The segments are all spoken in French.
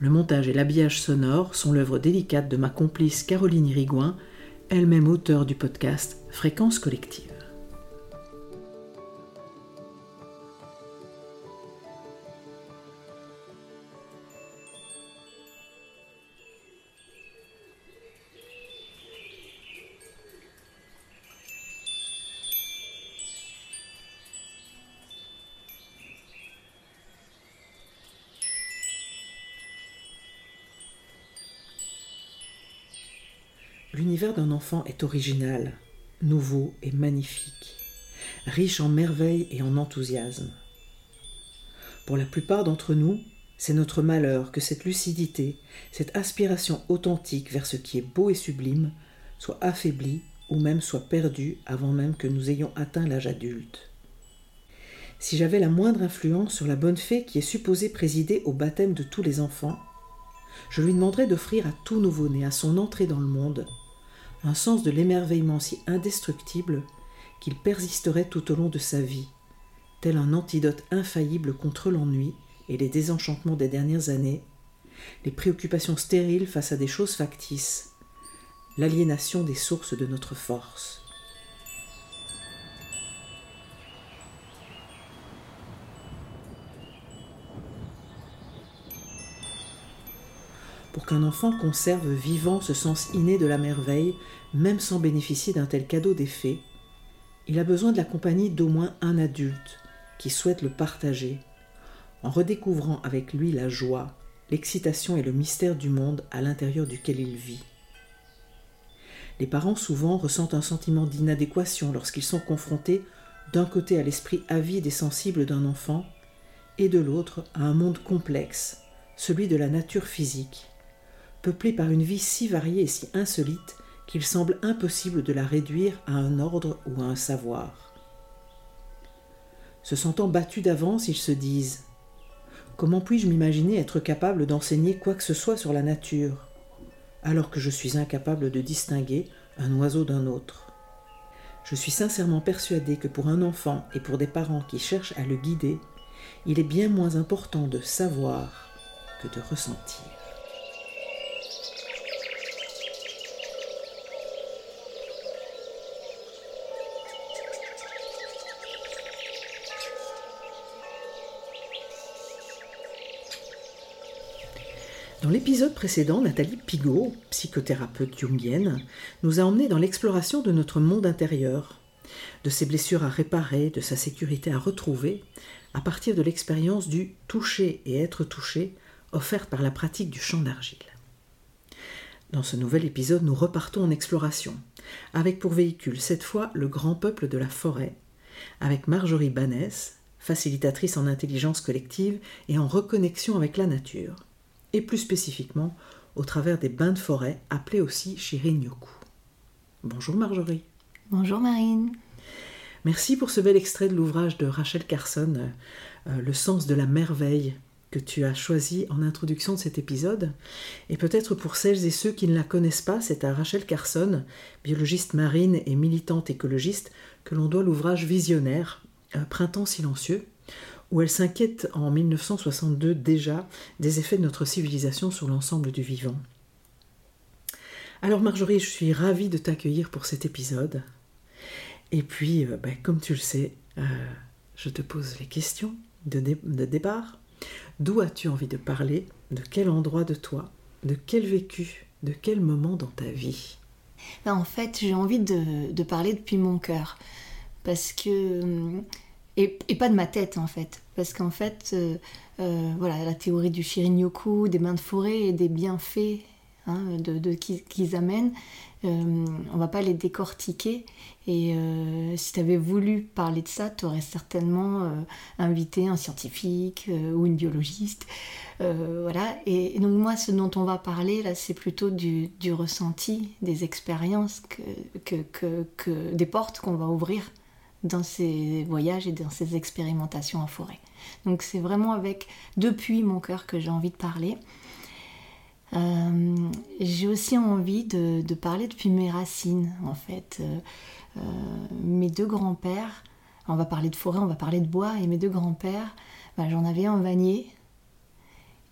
Le montage et l'habillage sonore sont l'œuvre délicate de ma complice Caroline Irigouin, elle-même auteure du podcast Fréquence collective. L'univers d'un enfant est original, nouveau et magnifique, riche en merveilles et en enthousiasme. Pour la plupart d'entre nous, c'est notre malheur que cette lucidité, cette aspiration authentique vers ce qui est beau et sublime, soit affaiblie ou même soit perdue avant même que nous ayons atteint l'âge adulte. Si j'avais la moindre influence sur la bonne fée qui est supposée présider au baptême de tous les enfants, je lui demanderais d'offrir à tout nouveau-né à son entrée dans le monde un sens de l'émerveillement si indestructible qu'il persisterait tout au long de sa vie, tel un antidote infaillible contre l'ennui et les désenchantements des dernières années, les préoccupations stériles face à des choses factices, l'aliénation des sources de notre force. Pour qu'un enfant conserve vivant ce sens inné de la merveille, même sans bénéficier d'un tel cadeau des fées, il a besoin de la compagnie d'au moins un adulte qui souhaite le partager, en redécouvrant avec lui la joie, l'excitation et le mystère du monde à l'intérieur duquel il vit. Les parents souvent ressentent un sentiment d'inadéquation lorsqu'ils sont confrontés d'un côté à l'esprit avide et sensible d'un enfant, et de l'autre à un monde complexe, celui de la nature physique, peuplée par une vie si variée et si insolite qu'il semble impossible de la réduire à un ordre ou à un savoir. Se sentant battus d'avance, ils se disent Comment puis-je m'imaginer être capable d'enseigner quoi que ce soit sur la nature, alors que je suis incapable de distinguer un oiseau d'un autre? Je suis sincèrement persuadé que pour un enfant et pour des parents qui cherchent à le guider, il est bien moins important de savoir que de ressentir. Dans l'épisode précédent, Nathalie Pigot, psychothérapeute jungienne, nous a emmenés dans l'exploration de notre monde intérieur, de ses blessures à réparer, de sa sécurité à retrouver, à partir de l'expérience du toucher et être touché offerte par la pratique du chant d'argile. Dans ce nouvel épisode, nous repartons en exploration, avec pour véhicule cette fois le grand peuple de la forêt, avec Marjorie Banès, facilitatrice en intelligence collective et en reconnexion avec la nature et plus spécifiquement au travers des bains de forêt appelés aussi Shirin-yoku. Bonjour Marjorie. Bonjour Marine. Merci pour ce bel extrait de l'ouvrage de Rachel Carson, euh, Le sens de la merveille, que tu as choisi en introduction de cet épisode. Et peut-être pour celles et ceux qui ne la connaissent pas, c'est à Rachel Carson, biologiste marine et militante écologiste, que l'on doit l'ouvrage visionnaire, Printemps silencieux, où elle s'inquiète en 1962 déjà des effets de notre civilisation sur l'ensemble du vivant. Alors Marjorie, je suis ravie de t'accueillir pour cet épisode. Et puis, euh, ben, comme tu le sais, euh, je te pose les questions de, départ. D'où as-tu envie de parler? De quel endroit de toi? De quel vécu? De quel moment dans ta vie? Ben, En fait, j'ai envie de, parler depuis mon cœur. Parce que. Et, pas de ma tête, en fait. Parce qu'en fait, euh, voilà, la théorie du Shirin-yoku, des mains de forêt et des bienfaits hein, de, qu'ils amènent, euh, on va pas les décortiquer. Et euh, si tu avais voulu parler de ça, tu aurais certainement euh, invité un scientifique ou une biologiste. voilà. Et, donc moi, ce dont on va parler là, c'est plutôt du, ressenti, des expériences, que, des portes qu'on va ouvrir dans ces voyages et dans ces expérimentations en forêt. Donc c'est vraiment avec depuis mon cœur que j'ai envie de parler. Euh, j'ai aussi envie de, parler depuis mes racines, en fait. Euh, euh, mes deux grands-pères, on va parler de forêt, on va parler de bois, et mes deux grands-pères, bah, j'en avais un vanier,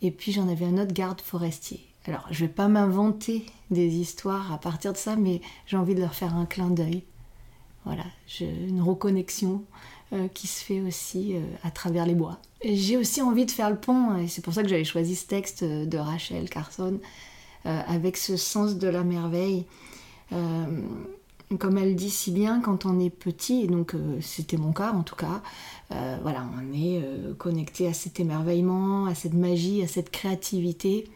et puis j'en avais un autre garde forestier. Alors, je vais pas m'inventer des histoires à partir de ça, mais j'ai envie de leur faire un clin d'œil. Voilà, une reconnexion euh, qui se fait aussi euh, à travers les bois. J'ai aussi envie de faire le pont, et c'est pour ça que j'avais choisi ce texte euh, de Rachel Carson, avec ce sens de la merveille. comme elle dit si bien, quand on est petit, et donc c'était mon cas en tout cas, voilà, on est connecté à cet émerveillement, à cette magie, à cette créativité,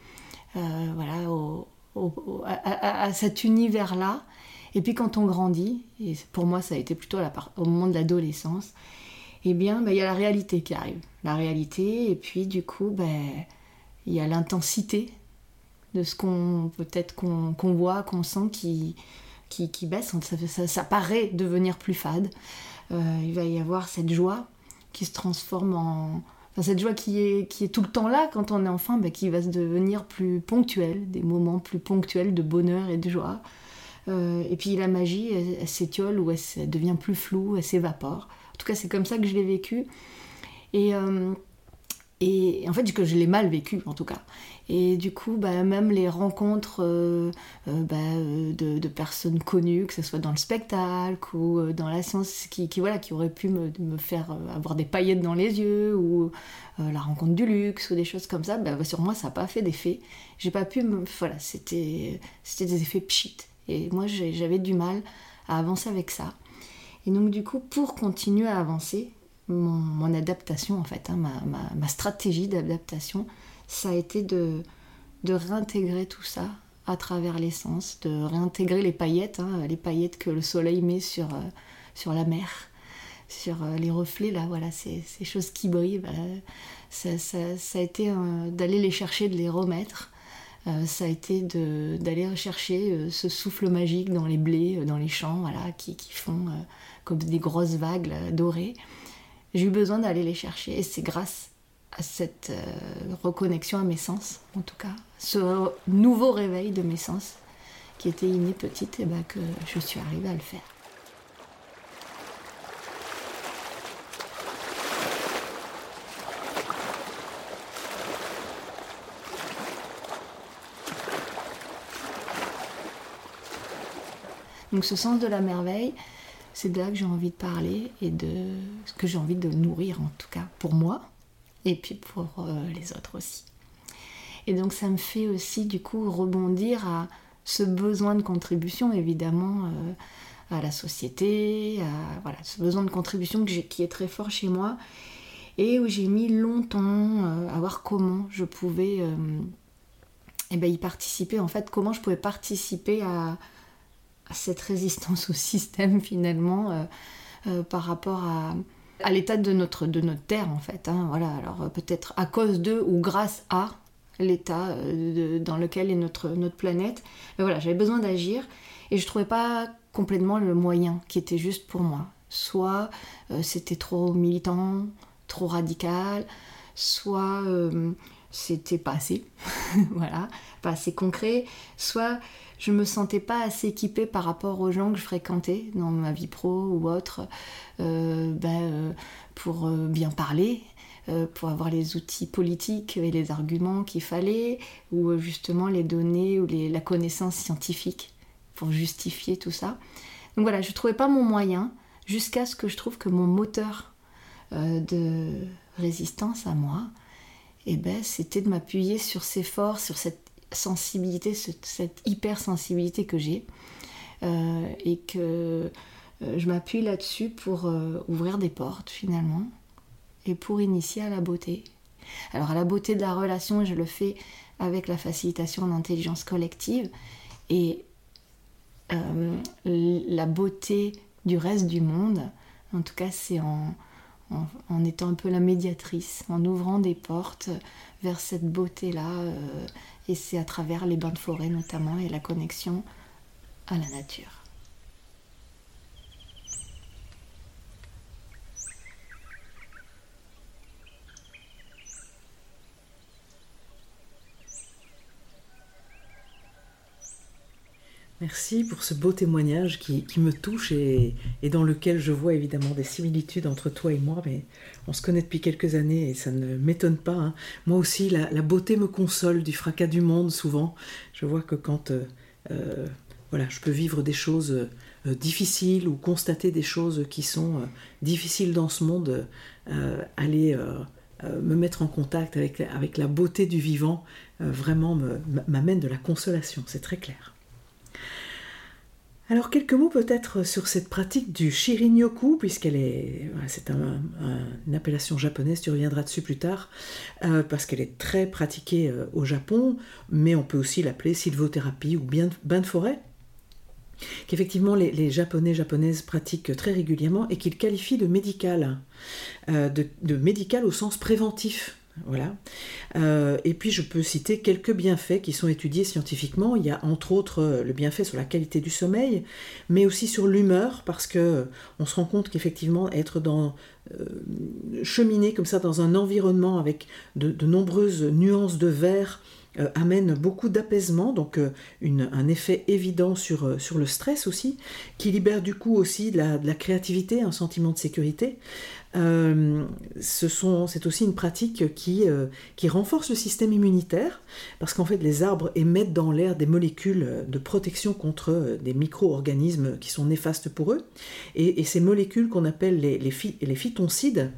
voilà, à, cet univers-là et puis quand on grandit, et pour moi ça a été plutôt au moment de l'adolescence, eh bien bah, il y a la réalité qui arrive. La réalité, et puis du coup, ben, il y a l'intensité de ce qu'on peut-être qu'on voit, qu'on sent qui, qui, baisse. Ça, ça, paraît devenir plus fade. Euh, il va y avoir cette joie qui se transforme en... Enfin, cette joie qui est, qui est tout le temps là quand on est enfant, ben, qui va se devenir plus ponctuelle, des moments plus ponctuels de bonheur et de joie. Euh, et puis la magie, elle, s'étiole ou elle, devient plus floue, elle s'évapore. En tout cas, c'est comme ça que je l'ai vécu. Et, euh, en fait, que je l'ai mal vécu, en tout cas. Et du coup, bah, même les rencontres euh, bah, de, personnes connues, que ce soit dans le spectacle ou dans la science, qui, voilà, qui auraient pu me, faire avoir des paillettes dans les yeux, ou la rencontre du luxe, ou des choses comme ça, bah, sur moi, ça n'a pas fait d'effet. J'ai pas pu. Voilà, c'était des effets pchit. Et moi, j'avais du mal à avancer avec ça. Et donc, du coup, pour continuer à avancer, mon, adaptation, en fait, hein, ma, stratégie d'adaptation, ça a été de, réintégrer tout ça à travers l'essence, de réintégrer les paillettes, hein, les paillettes que le soleil met sur, euh, la mer, sur euh, les reflets, là, voilà, ces, ces choses qui brillent. Bah, ça, a été d'aller les chercher, de les remettre euh, ça a été d'aller rechercher euh, ce souffle magique dans les blés, euh, dans les champs, voilà, qui, qui font comme des grosses vagues dorées. J'ai eu besoin d'aller les chercher et c'est grâce à cette reconnexion à mes sens, en tout cas, ce nouveau réveil de mes sens qui était inné petite, et ben que je suis arrivée à le faire. Donc ce sens de la merveille, c'est de là que j'ai envie de parler et de ce que j'ai envie de nourrir en tout cas pour moi et puis pour euh, les autres aussi. Et donc ça me fait aussi du coup rebondir à ce besoin de contribution évidemment euh, à la société, à voilà, ce besoin de contribution qui est très fort chez moi et où j'ai mis longtemps euh, à voir comment je pouvais eh ben, y participer, en fait comment je pouvais participer à, cette résistance au système finalement euh, euh, par rapport à, l'état de notre, de notre terre en fait. Hein. voilà, alors euh, peut-être à cause de ou grâce à l'état dans lequel est notre, notre planète. Mais voilà, j'avais besoin d'agir et je trouvais pas complètement le moyen qui était juste pour moi. Soit c'était trop militant, trop radical, soit c'était pas assez, voilà, pas assez concret, soit je me sentais pas assez équipée par rapport aux gens que je fréquentais dans ma vie pro ou autre, ben, pour bien parler, pour avoir les outils politiques et les arguments qu'il fallait, ou justement les données ou la connaissance scientifique pour justifier tout ça. Donc voilà, je ne trouvais pas mon moyen jusqu'à ce que je trouve que mon moteur de résistance à moi, eh ben, c'était de m'appuyer sur ces forces, sur cette sensibilité, cette, hypersensibilité que j'ai, euh, et que euh, je m'appuie là-dessus pour euh, ouvrir des portes finalement, et pour initier à la beauté. Alors à la beauté de la relation, je le fais avec la facilitation d'intelligence collective, et la beauté du reste du monde, en tout cas c'est en en, étant un peu la médiatrice, en ouvrant des portes vers cette beauté-là. Euh, et c'est à travers les bains de forêt notamment et la connexion à la nature. Merci pour ce beau témoignage qui, me touche et, dans lequel je vois évidemment des similitudes entre toi et moi. Mais on se connaît depuis quelques années et ça ne m'étonne pas. Hein. Moi aussi, la, beauté me console du fracas du monde souvent. Je vois que quand euh, euh, voilà, je peux vivre des choses euh, difficiles ou constater des choses qui sont difficiles dans ce monde, aller me mettre en contact avec, avec la beauté du vivant vraiment m'amène de la consolation. C'est très clair. Alors quelques mots peut-être sur cette pratique du shirin-yoku, puisqu'elle est, c'est une appellation japonaise, tu reviendras dessus plus tard, euh, parce qu'elle est très pratiquée euh, au Japon, mais on peut aussi l'appeler sylvothérapie ou bain de forêt, qu'effectivement les, les, japonais japonaises pratiquent très régulièrement et qu'ils qualifient de médical, euh, de médical au sens préventif. Voilà. Euh, et puis je peux citer quelques bienfaits qui sont étudiés scientifiquement. Il y a entre autres euh, le bienfait sur la qualité du sommeil, mais aussi sur l'humeur, parce que euh, on se rend compte qu'effectivement être dans cheminer comme ça dans un environnement avec de, nombreuses nuances de vert amène beaucoup d'apaisement, donc un effet évident sur, sur le stress aussi, qui libère du coup aussi de la créativité, un sentiment de sécurité. Euh, c'est aussi une pratique qui, euh, qui renforce le système immunitaire, parce qu'en fait les arbres émettent dans l'air des molécules de protection contre euh, des micro-organismes qui sont néfastes pour eux, et, ces molécules qu'on appelle les, phytoncides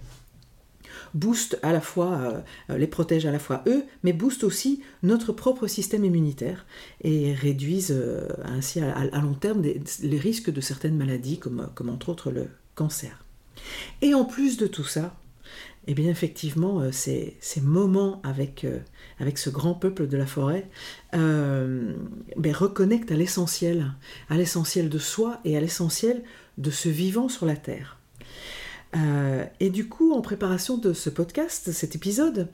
boostent à la fois, les protègent à la fois eux, mais boostent aussi notre propre système immunitaire et réduisent ainsi à, long terme les risques de certaines maladies, comme entre autres le cancer. Et en plus de tout ça, eh bien effectivement, euh, ces, moments avec, euh, avec ce grand peuple de la forêt euh, ben, reconnectent à l'essentiel, à l'essentiel de soi et à l'essentiel de ce vivant sur la terre. et du coup, en préparation de ce podcast, cet épisode,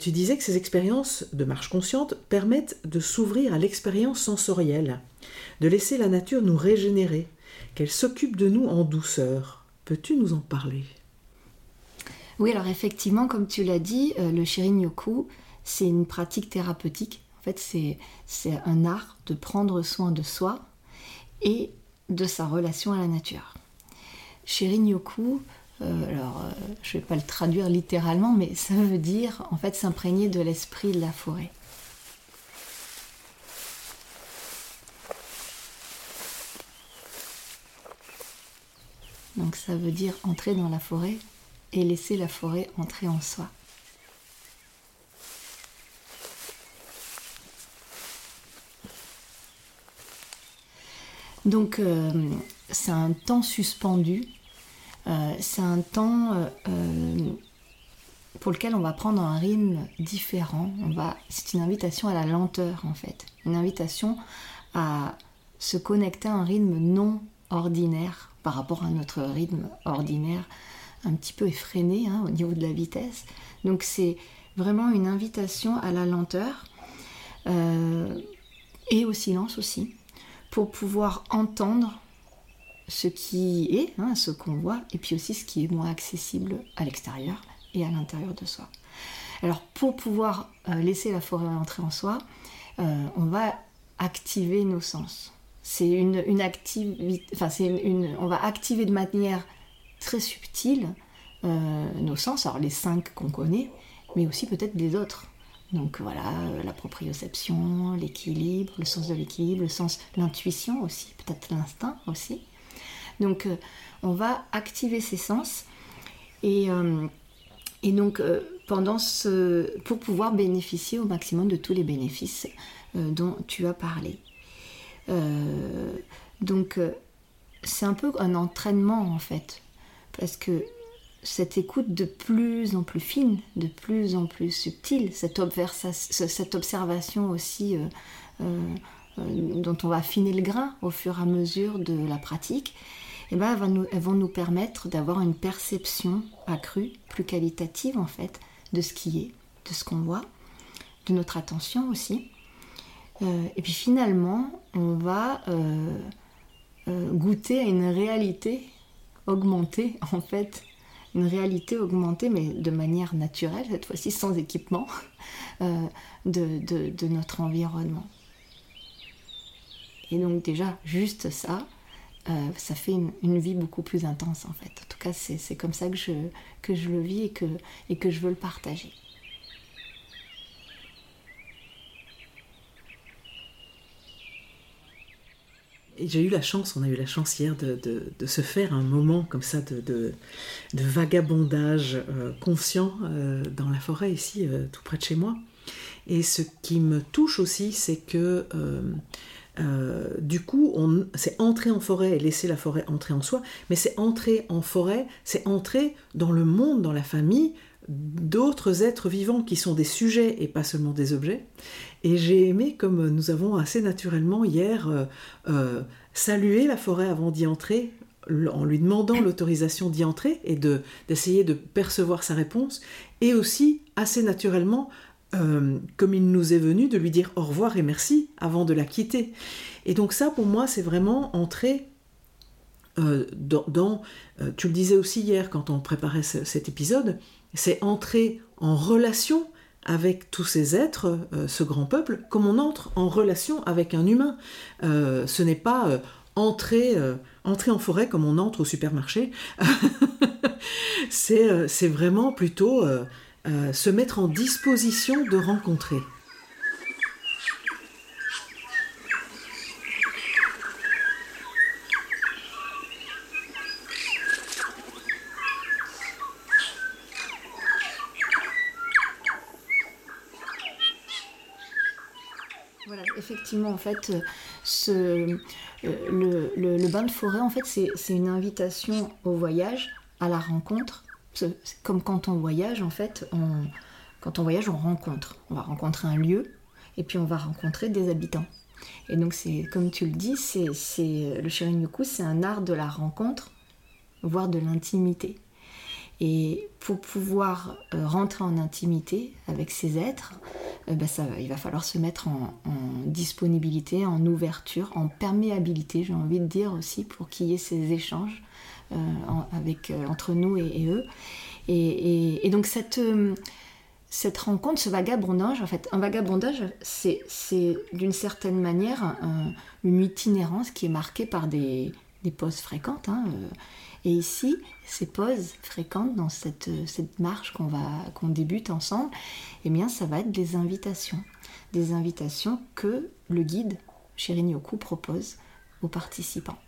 tu disais que ces expériences de marche consciente permettent de s'ouvrir à l'expérience sensorielle, de laisser la nature nous régénérer, qu'elle s'occupe de nous en douceur. Peux-tu nous en parler? Oui, alors effectivement, comme tu l'as dit, euh, le Shirin-yoku, c'est une pratique thérapeutique. En fait, c'est un art de prendre soin de soi et de sa relation à la nature. Shirin-yoku, euh, alors euh, je ne vais pas le traduire littéralement, mais ça veut dire en fait s'imprégner de l'esprit de la forêt. Donc ça veut dire entrer dans la forêt et laisser la forêt entrer en soi. Donc euh, c'est un temps suspendu, euh, c'est un temps euh, pour lequel on va prendre un rythme différent. C'est une invitation à la lenteur en fait, une invitation à se connecter à un rythme non ordinaire par rapport à notre rythme ordinaire un petit peu effréné hein, au niveau de la vitesse. Donc c'est vraiment une invitation à la lenteur euh, et au silence aussi, pour pouvoir entendre ce qui est, hein, ce qu'on voit, et puis aussi ce qui est moins accessible à l'extérieur et à l'intérieur de soi. Alors pour pouvoir laisser la forêt entrer en soi, on va activer nos sens. C'est une, une activité, on va activer de manière très subtile nos sens, alors les cinq qu'on connaît, mais aussi peut-être les autres. Donc voilà, euh, la proprioception, l'équilibre, le sens de l'équilibre, le sens, l'intuition aussi, peut-être l'instinct aussi. Donc euh, on va activer ces sens et, euh, donc pour pouvoir bénéficier au maximum de tous les bénéfices dont tu as parlé. Donc c'est un peu un entraînement en fait, parce que cette écoute de plus en plus fine, de plus en plus subtile, cette, observation aussi euh, euh, euh, dont on va affiner le grain au fur et à mesure de la pratique, eh ben, elles, vont nous, permettre d'avoir une perception accrue, plus qualitative en fait, de ce qui est, de ce qu'on voit, de notre attention aussi. Et puis finalement, on va goûter à une réalité augmentée en fait une réalité augmentée, mais de manière naturelle, cette fois-ci sans équipement, euh, de, notre environnement. Et donc déjà, juste ça, euh, ça fait une, vie beaucoup plus intense en fait. En tout cas, c'est comme ça que je, le vis et que je veux le partager. J'ai eu la chance, on a eu la chance hier de, se faire un moment comme ça de, vagabondage euh, conscient euh, dans la forêt ici, euh, tout près de chez moi. Et ce qui me touche aussi, c'est que du coup, c'est entrer en forêt et laisser la forêt entrer en soi, mais c'est entrer en forêt, c'est entrer dans le monde, dans la famille, d'autres êtres vivants qui sont des sujets et pas seulement des objets. Et j'ai aimé, comme nous avons assez naturellement hier euh, euh, salué la forêt avant d'y entrer, en lui demandant l'autorisation d'y entrer et de, d'essayer de percevoir sa réponse, et aussi assez naturellement, euh, comme il nous est venu, de lui dire au revoir et merci avant de la quitter. Et donc ça, pour moi, c'est vraiment entrer dans, tu le disais aussi hier quand on préparait cet épisode, c'est entrer en relation avec tous ces êtres, euh, ce grand peuple, comme on entre en relation avec un humain. Euh, ce n'est pas euh, entrer, entrer en forêt comme on entre au supermarché. c'est vraiment plutôt se mettre en disposition de rencontrer. En fait, ce, euh, le, bain de forêt, en fait, c'est une invitation au voyage, à la rencontre. Comme quand on voyage, en fait, on, quand on voyage, on rencontre. On va rencontrer un lieu et puis on va rencontrer des habitants. Et donc, c'est comme tu le dis, c'est le Shirin-yoku, c'est un art de la rencontre, voire de l'intimité. Et pour pouvoir euh, rentrer en intimité avec ces êtres, ben ça, il va falloir se mettre en, disponibilité, en ouverture, en perméabilité, j'ai envie de dire aussi, pour qu'il y ait ces échanges euh, entre nous et, eux. Et, donc cette, cette rencontre, ce vagabondage, en fait, un vagabondage, c'est d'une certaine manière une itinérance qui est marquée par des, des pauses fréquentes. Hein, et ici, ces pauses fréquentes dans cette, cette marche qu'on va qu'on débute ensemble, eh bien, ça va être des invitations. Des invitations que le guide, Shirin Yoku, propose aux participants.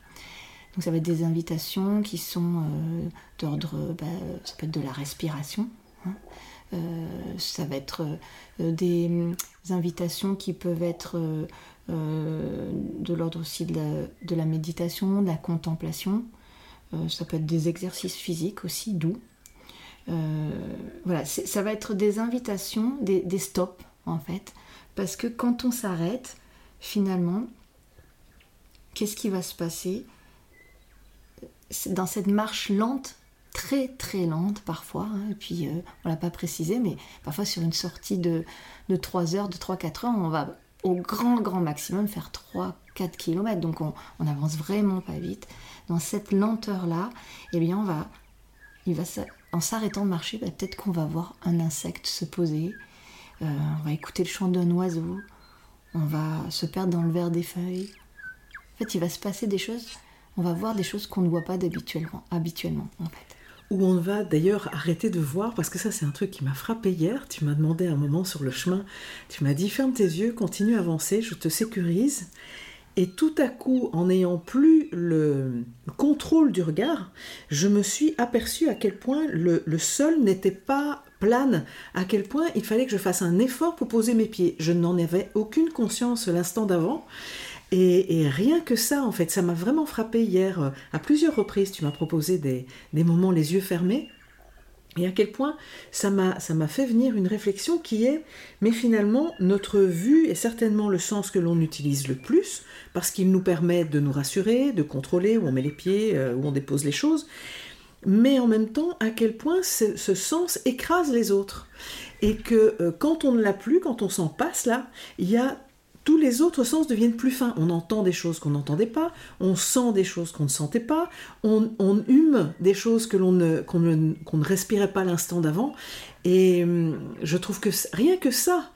Donc ça va être des invitations qui sont euh, d'ordre, bah, ça peut être de la respiration, hein. euh, ça va être euh, des, invitations qui peuvent être de l'ordre aussi de la, de la, méditation, de la contemplation, ça peut être des exercices physiques aussi doux. Euh, voilà, ça va être des invitations, des, stops en fait, parce que quand on s'arrête, finalement, qu'est-ce qui va se passer? Dans cette marche lente, très très lente parfois, hein, et puis euh, on l'a pas précisé, mais parfois sur une sortie de, de 3 heures, de 3-4 heures, on va au grand grand maximum faire 3-4 km, donc on, on avance vraiment pas vite dans cette lenteur-là, eh bien, on va, il va En s'arrêtant de marcher, bah, peut-être qu'on va voir un insecte se poser, euh, on va écouter le chant d'un oiseau, on va se perdre dans le vert des feuilles. En fait, il va se passer des choses, on va voir des choses qu'on ne voit pas habituellement, habituellement en fait. Où on va d'ailleurs arrêter de voir, parce que ça c'est un truc qui m'a frappé hier, tu m'as demandé un moment sur le chemin, tu m'as dit ferme tes yeux, continue à avancer, je te sécurise. Et tout à coup, en n'ayant plus le contrôle du regard, je me suis aperçu à quel point le, le sol n'était pas plane, à quel point il fallait que je fasse un effort pour poser mes pieds. Je n'en avais aucune conscience l'instant d'avant. Et, rien que ça, en fait, ça m'a vraiment frappé hier. Euh, à plusieurs reprises, tu m'as proposé des, moments les yeux fermés. Et à quel point ça m'a, fait venir une réflexion qui est, mais finalement, notre vue est certainement le sens que l'on utilise le plus, parce qu'il nous permet de nous rassurer, de contrôler où on met les pieds, euh, où on dépose les choses, mais en même temps, à quel point ce, sens écrase les autres. Et que euh, quand on ne l'a plus, quand on s'en passe là, il y a tous les autres sens deviennent plus fins. On entend des choses qu'on n'entendait pas, on sent des choses qu'on ne sentait pas, on, hume des choses que l'on ne, qu'on ne, respirait pas l'instant d'avant. Et hum, je trouve que rien que ça,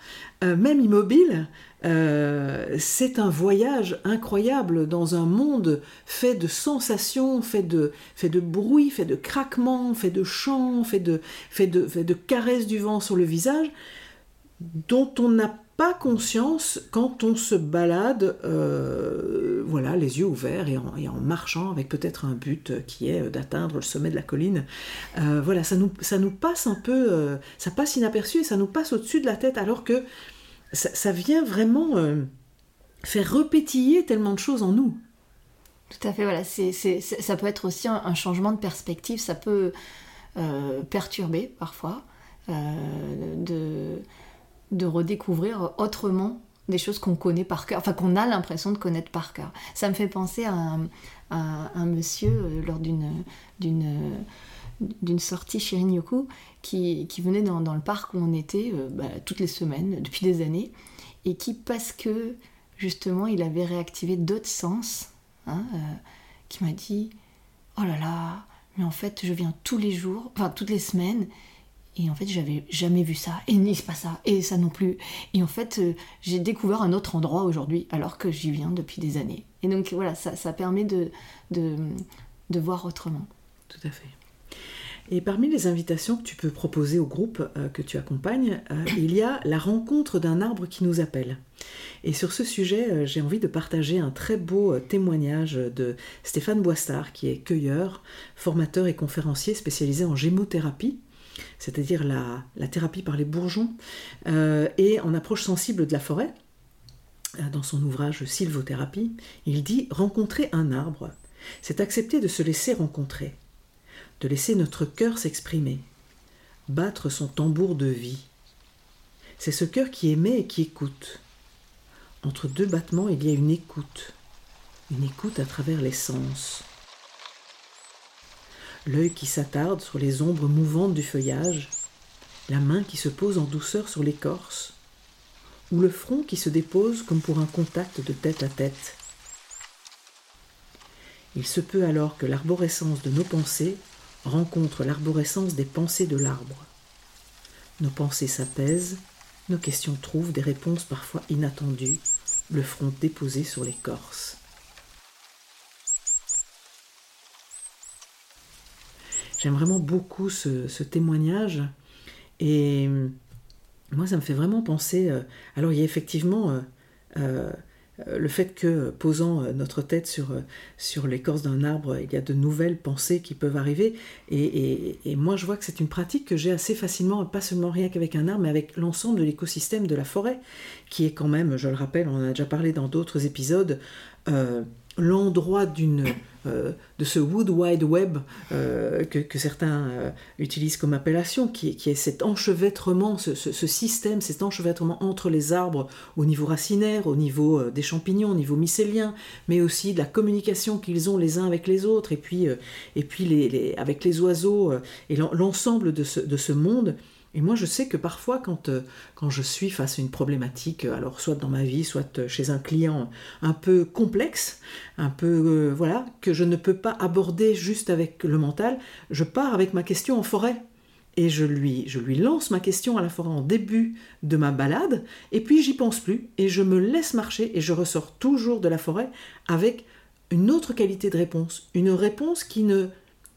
euh, même immobile, euh, c'est un voyage incroyable dans un monde fait de sensations, fait de, fait de bruit, fait de craquements, fait de chants, fait de, fait de, fait de caresses du vent sur le visage, dont on n'a pas conscience quand on se balade, euh, voilà, les yeux ouverts et en, marchant avec peut-être un but qui est d'atteindre le sommet de la colline. Euh, voilà, ça nous, ça nous passe un peu, euh, ça passe inaperçu et ça nous passe au-dessus de la tête alors que ça, vient vraiment faire repétiller tellement de choses en nous. Tout à fait, voilà, c'est, ça peut être aussi un, changement de perspective, ça peut perturber parfois. de de redécouvrir autrement des choses qu'on connaît par cœur, enfin qu'on a l'impression de connaître par cœur. Ça me fait penser à un, monsieur euh, lors d'une d'une sortie chez Rinyoku qui, qui venait dans, le parc où on était euh, bah, toutes les semaines depuis des années et qui parce que justement il avait réactivé d'autres sens hein, euh, qui m'a dit oh là là mais en fait je viens tous les jours enfin toutes les semaines et en fait, j'avais jamais vu ça, et ni pas ça, et ça non plus. Et en fait, euh, j'ai découvert un autre endroit aujourd'hui, alors que j'y viens depuis des années. Et donc voilà, ça, permet de, de, de, voir autrement. Tout à fait. Et parmi les invitations que tu peux proposer au groupe euh, que tu accompagnes, euh, il y a la rencontre d'un arbre qui nous appelle. Et sur ce sujet, j'ai envie de partager un très beau témoignage de Stéphane Boistard, qui est cueilleur, formateur et conférencier spécialisé en gémothérapie c'est-à-dire la, thérapie par les bourgeons, euh, et en approche sensible de la forêt. Euh, dans son ouvrage Sylvothérapie, il dit Rencontrer un arbre, c'est accepter de se laisser rencontrer, de laisser notre cœur s'exprimer, battre son tambour de vie. C'est ce cœur qui émet et qui écoute. Entre deux battements, il y a une écoute, une écoute à travers les sens l'œil qui s'attarde sur les ombres mouvantes du feuillage, la main qui se pose en douceur sur l'écorce, ou le front qui se dépose comme pour un contact de tête à tête. Il se peut alors que l'arborescence de nos pensées rencontre l'arborescence des pensées de l'arbre. Nos pensées s'apaisent, nos questions trouvent des réponses parfois inattendues, le front déposé sur l'écorce. J'aime vraiment beaucoup ce, témoignage. Et moi, ça me fait vraiment penser. Euh, alors, il y a effectivement euh, euh, le fait que, posant notre tête sur, sur l'écorce d'un arbre, il y a de nouvelles pensées qui peuvent arriver. Et moi, je vois que c'est une pratique que j'ai assez facilement, pas seulement rien qu'avec un arbre, mais avec l'ensemble de l'écosystème de la forêt, qui est quand même, je le rappelle, on en a déjà parlé dans d'autres épisodes, l'endroit d'une euh, de ce Wood Wide Web euh, que, certains euh, utilisent comme appellation, qui, est cet enchevêtrement, ce, système, cet enchevêtrement entre les arbres au niveau racinaire, au niveau des champignons, au niveau mycélien, mais aussi de la communication qu'ils ont les uns avec les autres, et puis, et puis les, avec les oiseaux, et l'ensemble de ce, de ce monde Et moi, je sais que parfois, quand, euh, quand je suis face à une problématique, euh, alors soit dans ma vie, soit euh, chez un client un peu complexe, un peu, voilà, que je ne peux pas aborder juste avec le mental, je pars avec ma question en forêt. Et je lui, je lui lance ma question à la forêt en début de ma balade, et puis j'y pense plus, et je me laisse marcher, et je ressors toujours de la forêt avec une autre qualité de réponse, une réponse qui ne,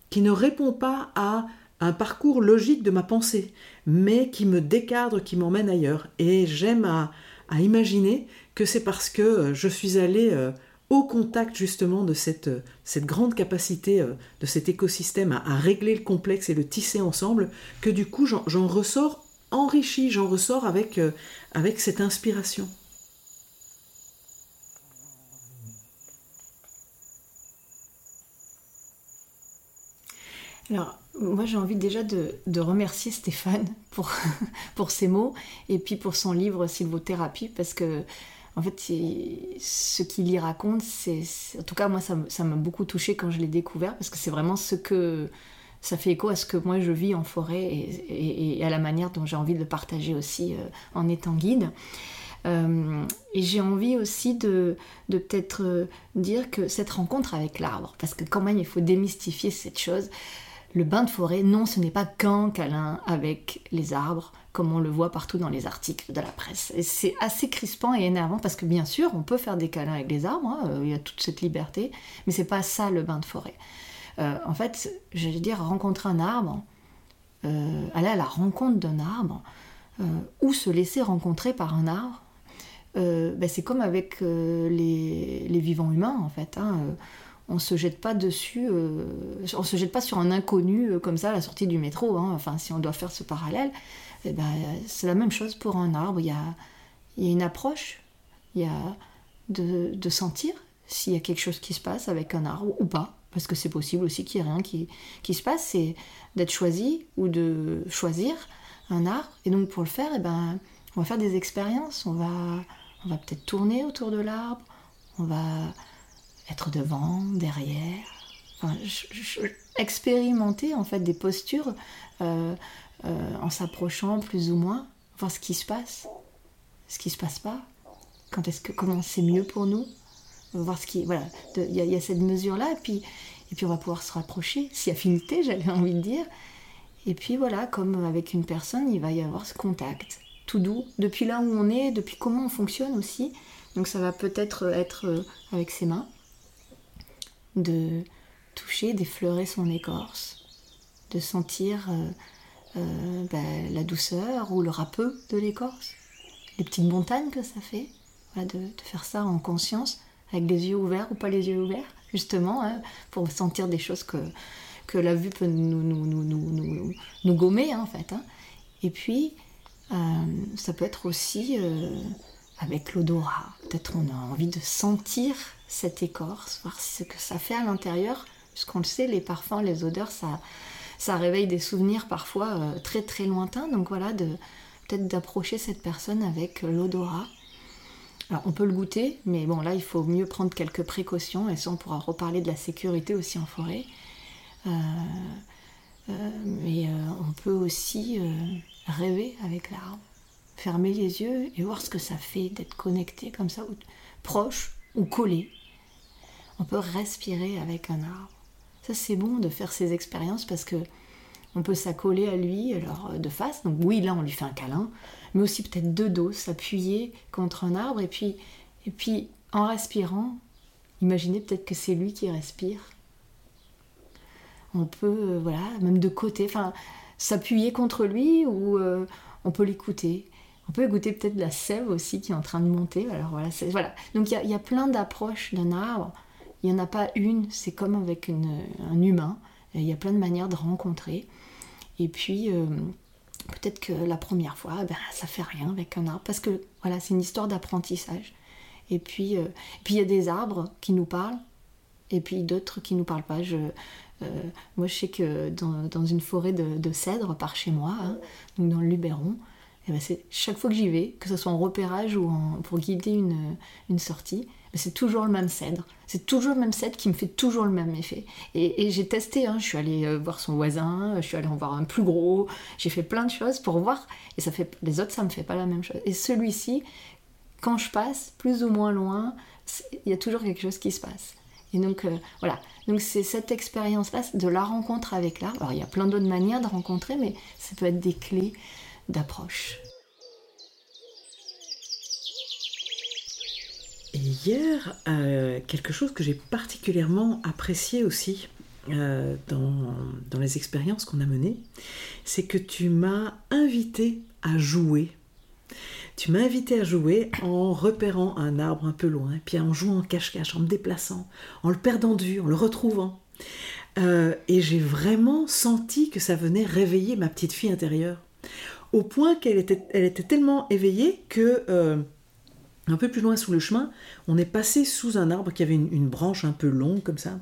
qui ne répond pas à un parcours logique de ma pensée, mais qui me décadre, qui m'emmène ailleurs. Et j'aime à, imaginer que c'est parce que euh, je suis allée euh, au contact justement de cette, euh, grande capacité de cet écosystème à, régler le complexe et le tisser ensemble, que du coup j'en ressors enrichi, j'en ressors avec, avec cette inspiration. Alors, moi, j'ai envie déjà de, remercier Stéphane pour, ses mots et puis pour son livre Sylvothérapie parce que, en fait, ce qu'il y raconte, c'est. En tout cas, moi, ça m'a beaucoup touché quand je l'ai découvert parce que c'est vraiment ce que. Ça fait écho à ce que moi je vis en forêt et, à la manière dont j'ai envie de le partager aussi euh, en étant guide. Euh, et j'ai envie aussi de, de peut-être euh, dire que cette rencontre avec l'arbre, parce que quand même il faut démystifier cette chose, le bain de forêt, non, ce n'est pas qu'un câlin avec les arbres, comme on le voit partout dans les articles de la presse. C'est assez crispant et énervant parce que bien sûr, on peut faire des câlins avec les arbres, hein, euh, il y a toute cette liberté, mais c'est pas ça le bain de forêt. Euh, en fait, j'allais dire rencontrer un arbre, euh, aller à la rencontre d'un arbre, ou se laisser rencontrer par un arbre, ben, c'est comme avec les, vivants humains en fait. Hein, on se jette pas dessus, euh, on se jette pas sur un inconnu euh, comme ça à la sortie du métro. Hein. Enfin, si on doit faire ce parallèle, eh ben, c'est la même chose pour un arbre. Il y a, y a une approche, il y a de, sentir s'il y a quelque chose qui se passe avec un arbre ou pas, parce que c'est possible aussi qu'il n'y ait rien qui, qui se passe. C'est d'être choisi ou de choisir un arbre. Et donc pour le faire, eh ben, on va faire des expériences. On va, on va peut-être tourner autour de l'arbre. On va être devant, derrière, expérimenter en fait des postures euh, euh, en s'approchant plus ou moins, voir ce qui se passe, ce qui se passe pas, quand est-ce que comment c'est mieux pour nous, voir ce qui voilà, il y, a cette mesure là et puis et puis on va pouvoir se rapprocher, si affinité j'avais envie de dire, et puis voilà comme avec une personne il va y avoir ce contact. Tout doux. Depuis là où on est, depuis comment on fonctionne aussi. Donc ça va peut-être être euh, avec ses mains, de toucher, d'effleurer son écorce, de sentir euh, euh, ben, la douceur ou le râpeux de l'écorce, les petites montagnes que ça fait, de, faire ça en conscience, avec les yeux ouverts ou pas les yeux ouverts, justement, hein, pour sentir des choses que, que la vue peut nous, nous, nous, nous gommer, hein, en fait. Hein. Et puis, euh, ça peut être aussi avec l'odorat. Peut-être on a envie de sentir cette écorce, voir ce que ça fait à l'intérieur, puisqu'on le sait, les parfums, les odeurs, ça, réveille des souvenirs parfois euh, très très lointains. Donc voilà, peut-être d'approcher cette personne avec euh, l'odorat. Alors on peut le goûter, mais bon là il faut mieux prendre quelques précautions et ça on pourra reparler de la sécurité aussi en forêt. Euh, mais on peut aussi rêver avec l'arbre fermer les yeux et voir ce que ça fait d'être connecté comme ça, ou proche ou collé. On peut respirer avec un arbre. Ça c'est bon de faire ces expériences parce que on peut s'accoler à lui alors de face. Donc oui, là on lui fait un câlin, mais aussi peut-être de dos, s'appuyer contre un arbre et puis et puis en respirant, imaginez peut-être que c'est lui qui respire. On peut euh, voilà, même de côté, enfin s'appuyer contre lui ou euh, on peut l'écouter. On peut goûter peut-être la sève aussi qui est en train de monter. Alors voilà, voilà. Donc il y, a plein d'approches d'un arbre. Il n'y en a pas une, c'est comme avec un humain. Il y a plein de manières de rencontrer. Et puis, euh, peut-être que la première fois, ben, ça fait rien avec un arbre. Parce que voilà, c'est une histoire d'apprentissage. Et puis, euh, il y a des arbres qui nous parlent. Et puis d'autres qui nous parlent pas. Euh, moi, je sais que dans, une forêt de, cèdres par chez moi, hein, donc dans le Luberon, ben c'est chaque fois que j'y vais, que ce soit en repérage ou pour guider une, sortie, ben c'est toujours le même cèdre. C'est toujours le même cèdre qui me fait toujours le même effet. Et, j'ai testé, hein, je suis allée euh, voir son voisin, je suis allée en voir un plus gros, j'ai fait plein de choses pour voir. Et ça fait, les autres, ça me fait pas la même chose. Et celui-ci, quand je passe, plus ou moins loin, il y a toujours quelque chose qui se passe. Et donc euh, voilà, donc c'est cette expérience-là de la rencontre avec l'art. Alors il y a plein d'autres manières de rencontrer, mais ça peut être des clés d'approche. Et hier, euh, quelque chose que j'ai particulièrement apprécié aussi euh, dans, les expériences qu'on a menées, c'est que tu m'as invité à jouer tu m'as invité à jouer en repérant un arbre un peu loin, puis en jouant cache-cache, en me déplaçant, en le perdant de vue, en le retrouvant. Euh, et j'ai vraiment senti que ça venait réveiller ma petite fille intérieure. Au point qu'elle était, elle était tellement éveillée que euh, un peu plus loin sous le chemin, on est passé sous un arbre qui avait une, branche un peu longue comme ça,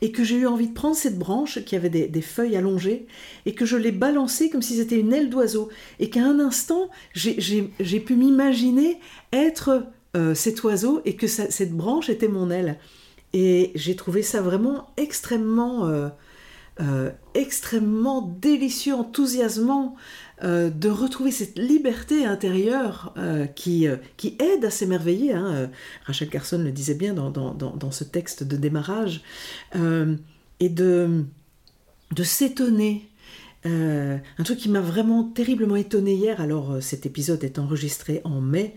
et que j'ai eu envie de prendre cette branche qui avait des, feuilles allongées, et que je l'ai balancée comme si c'était une aile d'oiseau, et qu'à un instant, j'ai pu m'imaginer être euh, cet oiseau, et que cette branche était mon aile. Et j'ai trouvé ça vraiment extrêmement... Euh, extrêmement délicieux, enthousiasmant, euh, de retrouver cette liberté intérieure euh, qui, qui aide à s'émerveiller. Hein. Rachel Carson le disait bien dans, dans, dans, ce texte de démarrage, et de, s'étonner. un truc qui m'a vraiment terriblement étonné hier, alors cet épisode est enregistré en mai,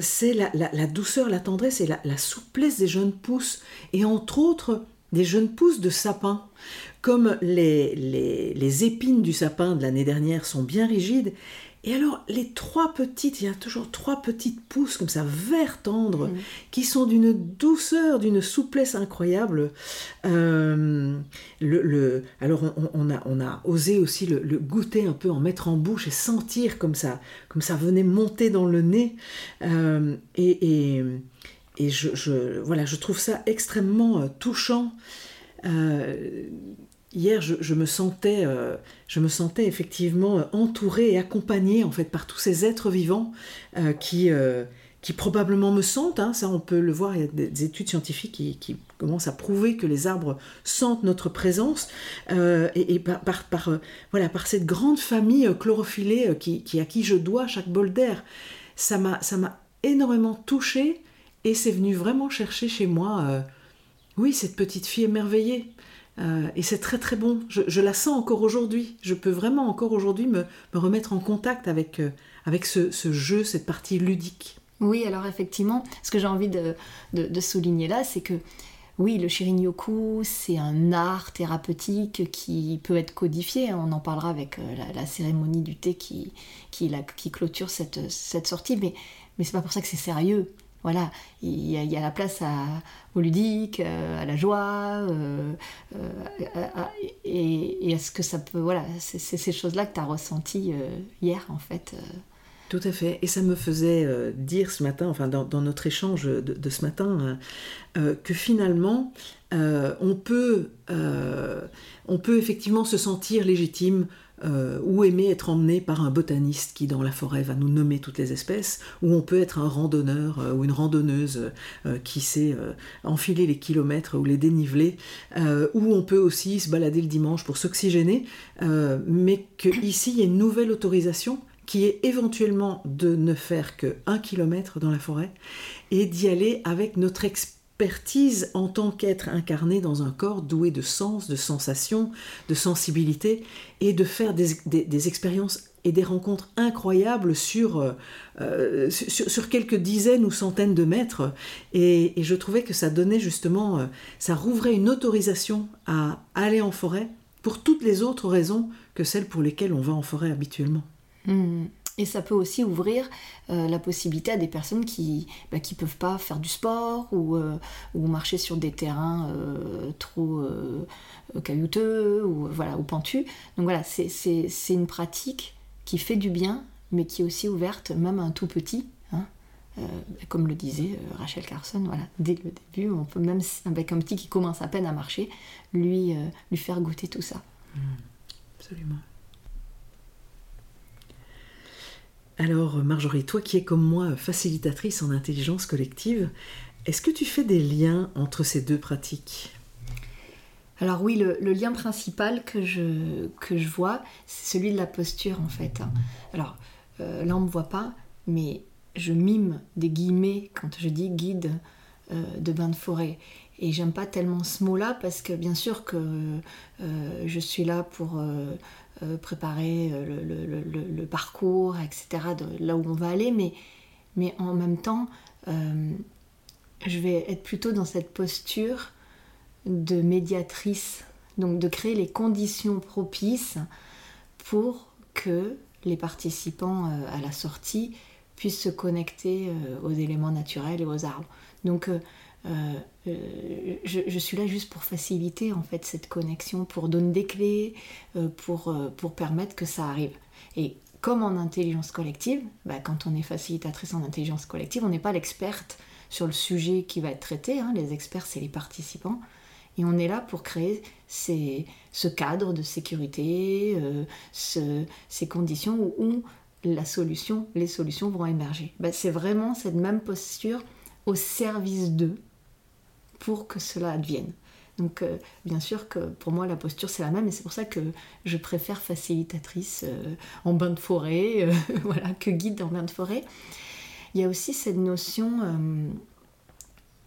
c'est la, douceur, la tendresse et la souplesse des jeunes pousses, et entre autres des jeunes pousses de sapin. Comme les, les, épines du sapin de l'année dernière sont bien rigides, et alors les trois petites, il y a toujours trois petites pousses comme ça, vert tendre, mmh. qui sont d'une douceur, d'une souplesse incroyable. Euh, le, alors on, a, on a osé aussi le, goûter un peu, en mettre en bouche et sentir comme ça, comme ça venait monter dans le nez. Euh, et, et, je, voilà, je trouve ça extrêmement euh, touchant. Hier, je, me sentais, euh, je me sentais effectivement euh, entourée et accompagnée en fait par tous ces êtres vivants euh, qui, qui probablement me sentent. Hein. ça, on peut le voir. Il y a des, études scientifiques qui, commencent à prouver que les arbres sentent notre présence et, par, par, voilà, par cette grande famille chlorophyllée qui, qui, à qui je dois chaque bol d'air. Ça m'a, ça m'a énormément touchée et c'est venu vraiment chercher chez moi. oui, cette petite fille émerveillée, euh, et c'est très très bon. Je, la sens encore aujourd'hui. Je peux vraiment encore aujourd'hui me, remettre en contact avec, euh, avec ce, jeu, cette partie ludique. Oui, alors effectivement, ce que j'ai envie de, souligner là, c'est que oui, le shirin-yoku, c'est un art thérapeutique qui peut être codifié. On en parlera avec euh, la, cérémonie du thé qui, qui, qui clôture cette, cette sortie, mais, mais c'est pas pour ça que c'est sérieux voilà, il y, a, la place au ludique, euh, à la joie, euh, euh, et, est-ce que ça peut, voilà, c'est ces choses-là que tu as ressenties hier en fait. Tout à fait. Et ça me faisait dire ce matin, enfin dans, notre échange de, ce matin, que finalement, on, peut, on peut effectivement se sentir légitime euh, ou aimer être emmené par un botaniste qui dans la forêt va nous nommer toutes les espèces, ou on peut être un randonneur euh, ou une randonneuse euh, qui sait enfiler les kilomètres ou les déniveler, ou on peut aussi se balader le dimanche pour s'oxygéner, mais qu'ici il y a une nouvelle autorisation qui est éventuellement de ne faire que un kilomètre dans la forêt et d'y aller avec notre expérience expertise en tant qu'être incarné dans un corps doué de sens, de sensations, de sensibilité, et de faire des, expériences et des rencontres incroyables sur, euh, euh, sur, quelques dizaines ou centaines de mètres. Et, je trouvais que ça donnait justement, euh, ça rouvrait une autorisation à aller en forêt pour toutes les autres raisons que celles pour lesquelles on va en forêt habituellement. Mmh. Et ça peut aussi ouvrir euh, la possibilité à des personnes qui ne bah, peuvent pas faire du sport ou, euh, ou marcher sur des terrains euh, trop caillouteux ou, voilà, ou pentus. Donc voilà, c'est une pratique qui fait du bien, mais qui est aussi ouverte même à un tout petit. Hein. comme le disait Rachel Carson, voilà, dès le début, on peut même avec un petit qui commence à peine à marcher, lui, lui faire goûter tout ça. Mmh, absolument. Alors Marjorie, toi qui es comme moi facilitatrice en intelligence collective, est-ce que tu fais des liens entre ces deux pratiques? Alors oui, le, lien principal que je, vois, c'est celui de la posture en fait. Alors euh, là on ne me voit pas, mais je mime des guillemets quand je dis guide euh, de bain de forêt. Et j'aime pas tellement ce mot-là parce que bien sûr que euh, je suis là pour préparer le, parcours, etc., de là où on va aller, mais, en même temps, je vais être plutôt dans cette posture de médiatrice, donc de créer les conditions propices pour que les participants euh, à la sortie puissent se connecter euh, aux éléments naturels et aux arbres. Donc euh, je, suis là juste pour faciliter en fait cette connexion, pour donner des clés, pour, pour permettre que ça arrive. Et comme en intelligence collective, bah, quand on est facilitatrice en intelligence collective, on n'est pas l'experte sur le sujet qui va être traité. Hein. Les experts, c'est les participants. Et on est là pour créer ce cadre de sécurité, euh, ces conditions où, la solution, les solutions vont émerger. Ben, c'est vraiment cette même posture au service d'eux pour que cela advienne. Donc euh, bien sûr que pour moi la posture c'est la même et c'est pour ça que je préfère facilitatrice euh, en bain de forêt, voilà, que guide en bain de forêt. Il y a aussi cette notion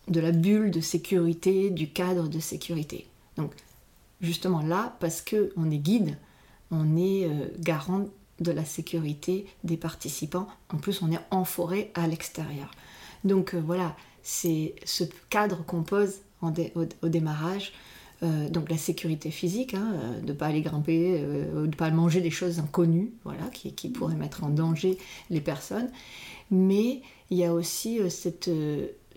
de la bulle de sécurité, du cadre de sécurité. Donc justement là, parce qu'on est guide, on est euh, garant de la sécurité des participants. En plus, on est en forêt à l'extérieur. Donc euh, voilà, c'est ce cadre qu'on pose au, démarrage. Euh, donc la sécurité physique, hein, de ne pas aller grimper, de ne pas manger des choses inconnues, voilà, qui, qui, pourraient mettre en danger les personnes. Mais il y a aussi cette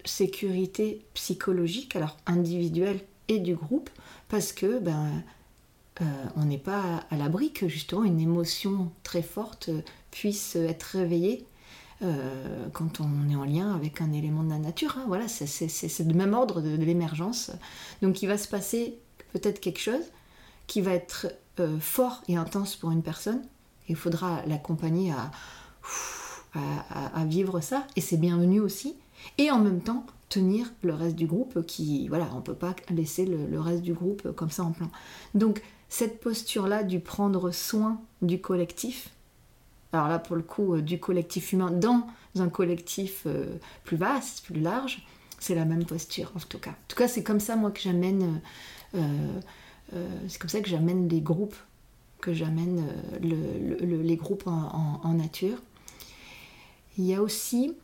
sécurité psychologique, alors individuelle et du groupe, parce que ben, euh, on n'est pas à l'abri que justement une émotion très forte puisse être réveillée euh, quand on est en lien avec un élément de la nature. Hein. Voilà, c'est le même ordre de, l'émergence. Donc il va se passer peut-être quelque chose qui va être euh, fort et intense pour une personne. Il faudra l'accompagner à, à, vivre ça, et c'est bienvenu aussi et en même temps tenir le reste du groupe qui, voilà, on ne peut pas laisser le, reste du groupe comme ça en plan. Donc cette posture-là du prendre soin du collectif, alors là pour le coup euh, du collectif humain dans un collectif euh, plus vaste, plus large, c'est la même posture en tout cas. En tout cas c'est comme ça moi que j'amène, euh, c'est comme ça que j'amène les groupes, que j'amène les groupes en nature. Il y a aussi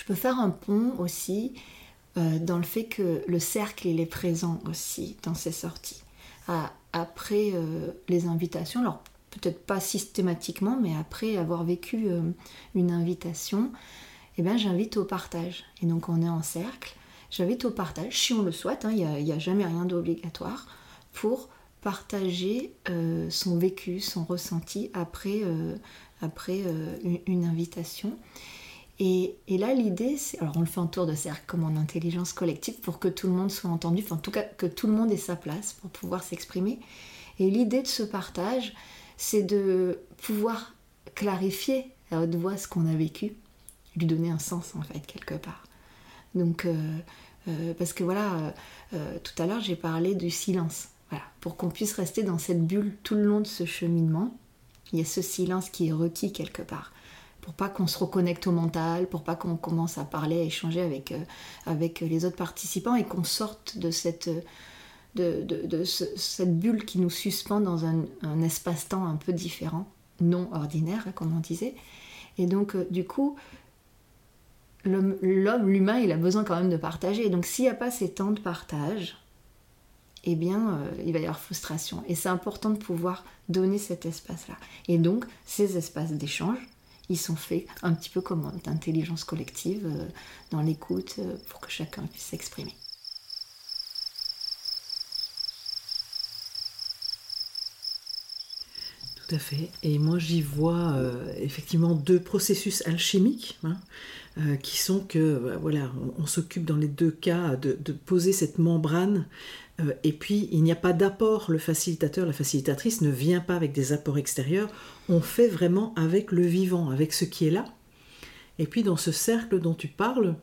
je peux faire un pont aussi dans le fait que le cercle est présent aussi dans ces sorties. après euh, les invitations, alors peut-être pas systématiquement, mais après avoir vécu euh, une invitation, eh bien j'invite au partage. Et donc on est en cercle, j'invite au partage, si on le souhaite, hein, il n'y a, jamais rien d'obligatoire, pour partager son vécu, son ressenti après, après une invitation. Et, là, l'idée, c'est. Alors, on le fait en tour de cercle, comme en intelligence collective, pour que tout le monde soit entendu, en tout cas, que tout le monde ait sa place pour pouvoir s'exprimer. Et l'idée de ce partage, c'est de pouvoir clarifier à haute voix ce qu'on a vécu, lui donner un sens, en fait, quelque part. Donc, euh, euh, parce que voilà, euh, tout à l'heure, j'ai parlé du silence. Voilà, pour qu'on puisse rester dans cette bulle tout le long de ce cheminement, il y a ce silence qui est requis quelque part pour pas qu'on se reconnecte au mental, pour pas qu'on commence à parler, à échanger avec, avec les autres participants et qu'on sorte de cette, de, cette bulle qui nous suspend dans un, espace-temps un peu différent, non ordinaire, hein, comme on disait. Et donc, euh, du coup, l'homme, l'humain, il a besoin quand même de partager. donc, s'il n'y a pas ces temps de partage, eh bien, euh, il va y avoir frustration. Et c'est important de pouvoir donner cet espace-là. Et donc, ces espaces d'échange, ils sont faits un petit peu comme d'intelligence collective, euh, dans l'écoute, pour que chacun puisse s'exprimer. Tout à fait. Et moi, j'y vois euh, effectivement deux processus alchimiques. Hein. qui sont que, voilà, on, s'occupe dans les deux cas de, poser cette membrane, et puis il n'y a pas d'apport, le facilitateur, la facilitatrice ne vient pas avec des apports extérieurs, on fait vraiment avec le vivant, avec ce qui est là. Et puis dans ce cercle dont tu parles,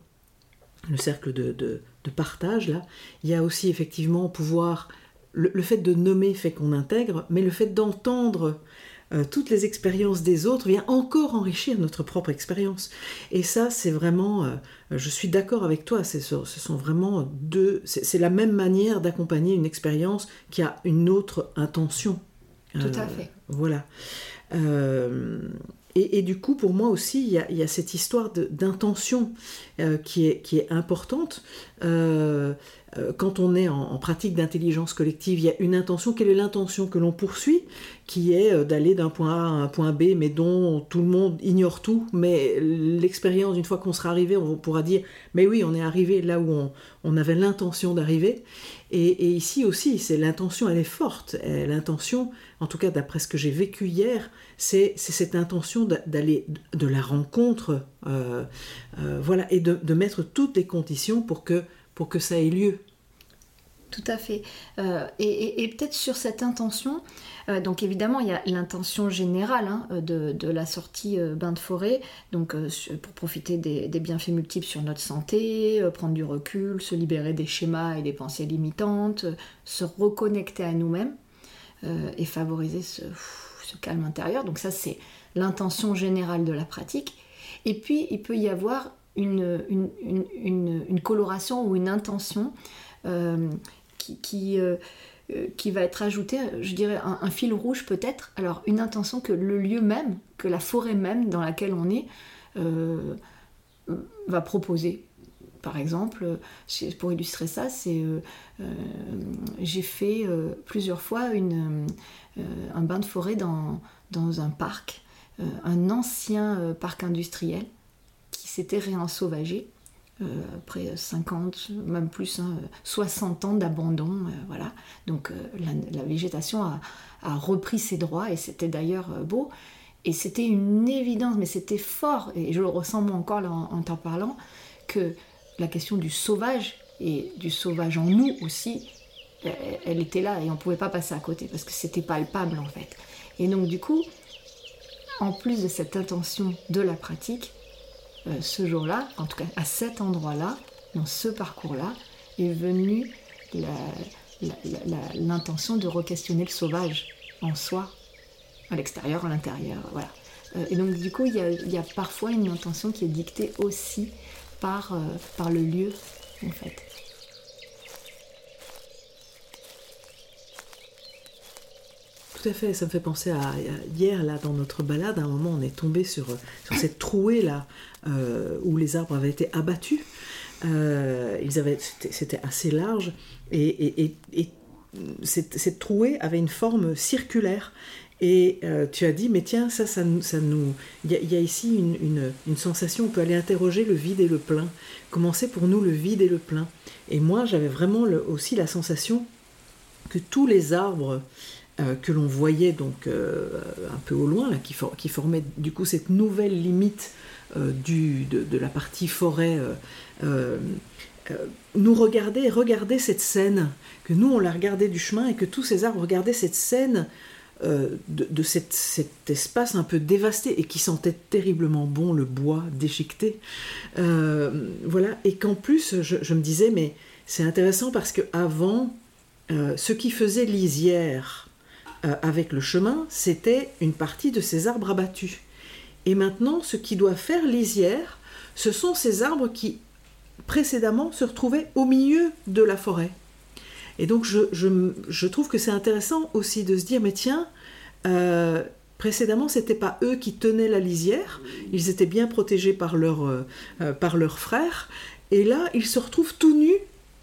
le cercle de, partage, là, il y a aussi effectivement pouvoir le, fait de nommer fait qu'on intègre, mais le fait d'entendre euh, toutes les expériences des autres vient encore enrichir notre propre expérience. Et ça, c'est vraiment, euh, je suis d'accord avec toi, ce sont vraiment deux, c'est la même manière d'accompagner une expérience qui a une autre intention. Tout à euh, fait. Voilà. Et, du coup, pour moi aussi, il y a, cette histoire d'intention qui, est, qui est importante. Euh, quand on est en, pratique d'intelligence collective, il y a une intention. Quelle est l'intention que l'on poursuit? Qui est euh, d'aller d'un point A à un point B, mais dont tout le monde ignore tout. Mais l'expérience, une fois qu'on sera arrivé, on pourra dire Mais oui, on est arrivé là où on, avait l'intention d'arriver. Et, ici aussi, c'est l'intention, elle est forte. L'intention, en tout cas d'après ce que j'ai vécu hier, c'est cette intention d'aller de la rencontre, euh, voilà, et de, de mettre toutes les conditions pour que pour que ça ait lieu. Tout à fait. Euh, et, peut-être sur cette intention, euh, donc évidemment il y a l'intention générale hein, de, la sortie euh, bain de forêt, donc pour profiter des, bienfaits multiples sur notre santé, prendre du recul, se libérer des schémas et des pensées limitantes, se reconnecter à nous-mêmes et favoriser ce, calme intérieur. Donc ça c'est l'intention générale de la pratique. Et puis il peut y avoir une, coloration ou une intention qui, qui, euh, euh, qui, va être ajoutée, je dirais un, fil rouge peut-être. Alors une intention que le lieu même, que la forêt même dans laquelle on est, va proposer. Par exemple, pour illustrer ça, c'est j'ai fait plusieurs fois un bain de forêt dans, dans un parc, un ancien parc industriel s'était réensauvagé. Euh, après 50, même plus, 60 hein, ans d'abandon. Euh, voilà. Donc euh, la, végétation a, repris ses droits et c'était d'ailleurs beau. Et c'était une évidence, mais c'était fort, et je le ressens moi encore en, t'en parlant, que la question du sauvage et du sauvage en nous aussi, elle, était là et on ne pouvait pas passer à côté parce que c'était palpable en fait. Et donc du coup, en plus de cette intention de la pratique, euh, ce jour-là, en tout cas à cet endroit-là, dans ce parcours-là, est venue l'intention de re-questionner le sauvage en soi, à l'extérieur, à l'intérieur, voilà. Euh, et donc du coup, il y, a, parfois une intention qui est dictée aussi par, euh, par le lieu, en fait. Tout à fait, ça me fait penser à, hier, là, dans notre balade, à un moment, on est tombé sur, sur cette trouée, là, euh, où les arbres avaient été abattus. Euh, ils avaient, c'était assez large, et, cette, trouée avait une forme circulaire. Et euh, tu as dit, mais tiens, ça, ça, nous. Il y, a ici une, une, sensation, on peut aller interroger le vide et le plein. Comment c'est pour nous le vide et le plein? Et moi, j'avais vraiment aussi la sensation que tous les arbres que l'on voyait donc un peu au loin, qui, qui formaient du coup cette nouvelle limite du, de, la partie forêt euh, euh, nous regarder regarder cette scène, que nous on la regardait du chemin et que tous ces arbres regardaient cette scène de, cet espace un peu dévasté et qui sentait terriblement bon le bois déchiqueté. voilà, et qu'en plus je, me disais, mais c'est intéressant parce que avant, ce qui faisait lisière avec le chemin, c'était une partie de ces arbres abattus. Et maintenant, ce qui doit faire lisière, ce sont ces arbres qui précédemment se retrouvaient au milieu de la forêt. Et donc je, trouve que c'est intéressant aussi de se dire, mais tiens, euh, précédemment, ce n'était pas eux qui tenaient la lisière, ils étaient bien protégés par, leur, euh, euh, par leurs frères, et là, ils se retrouvent tout nus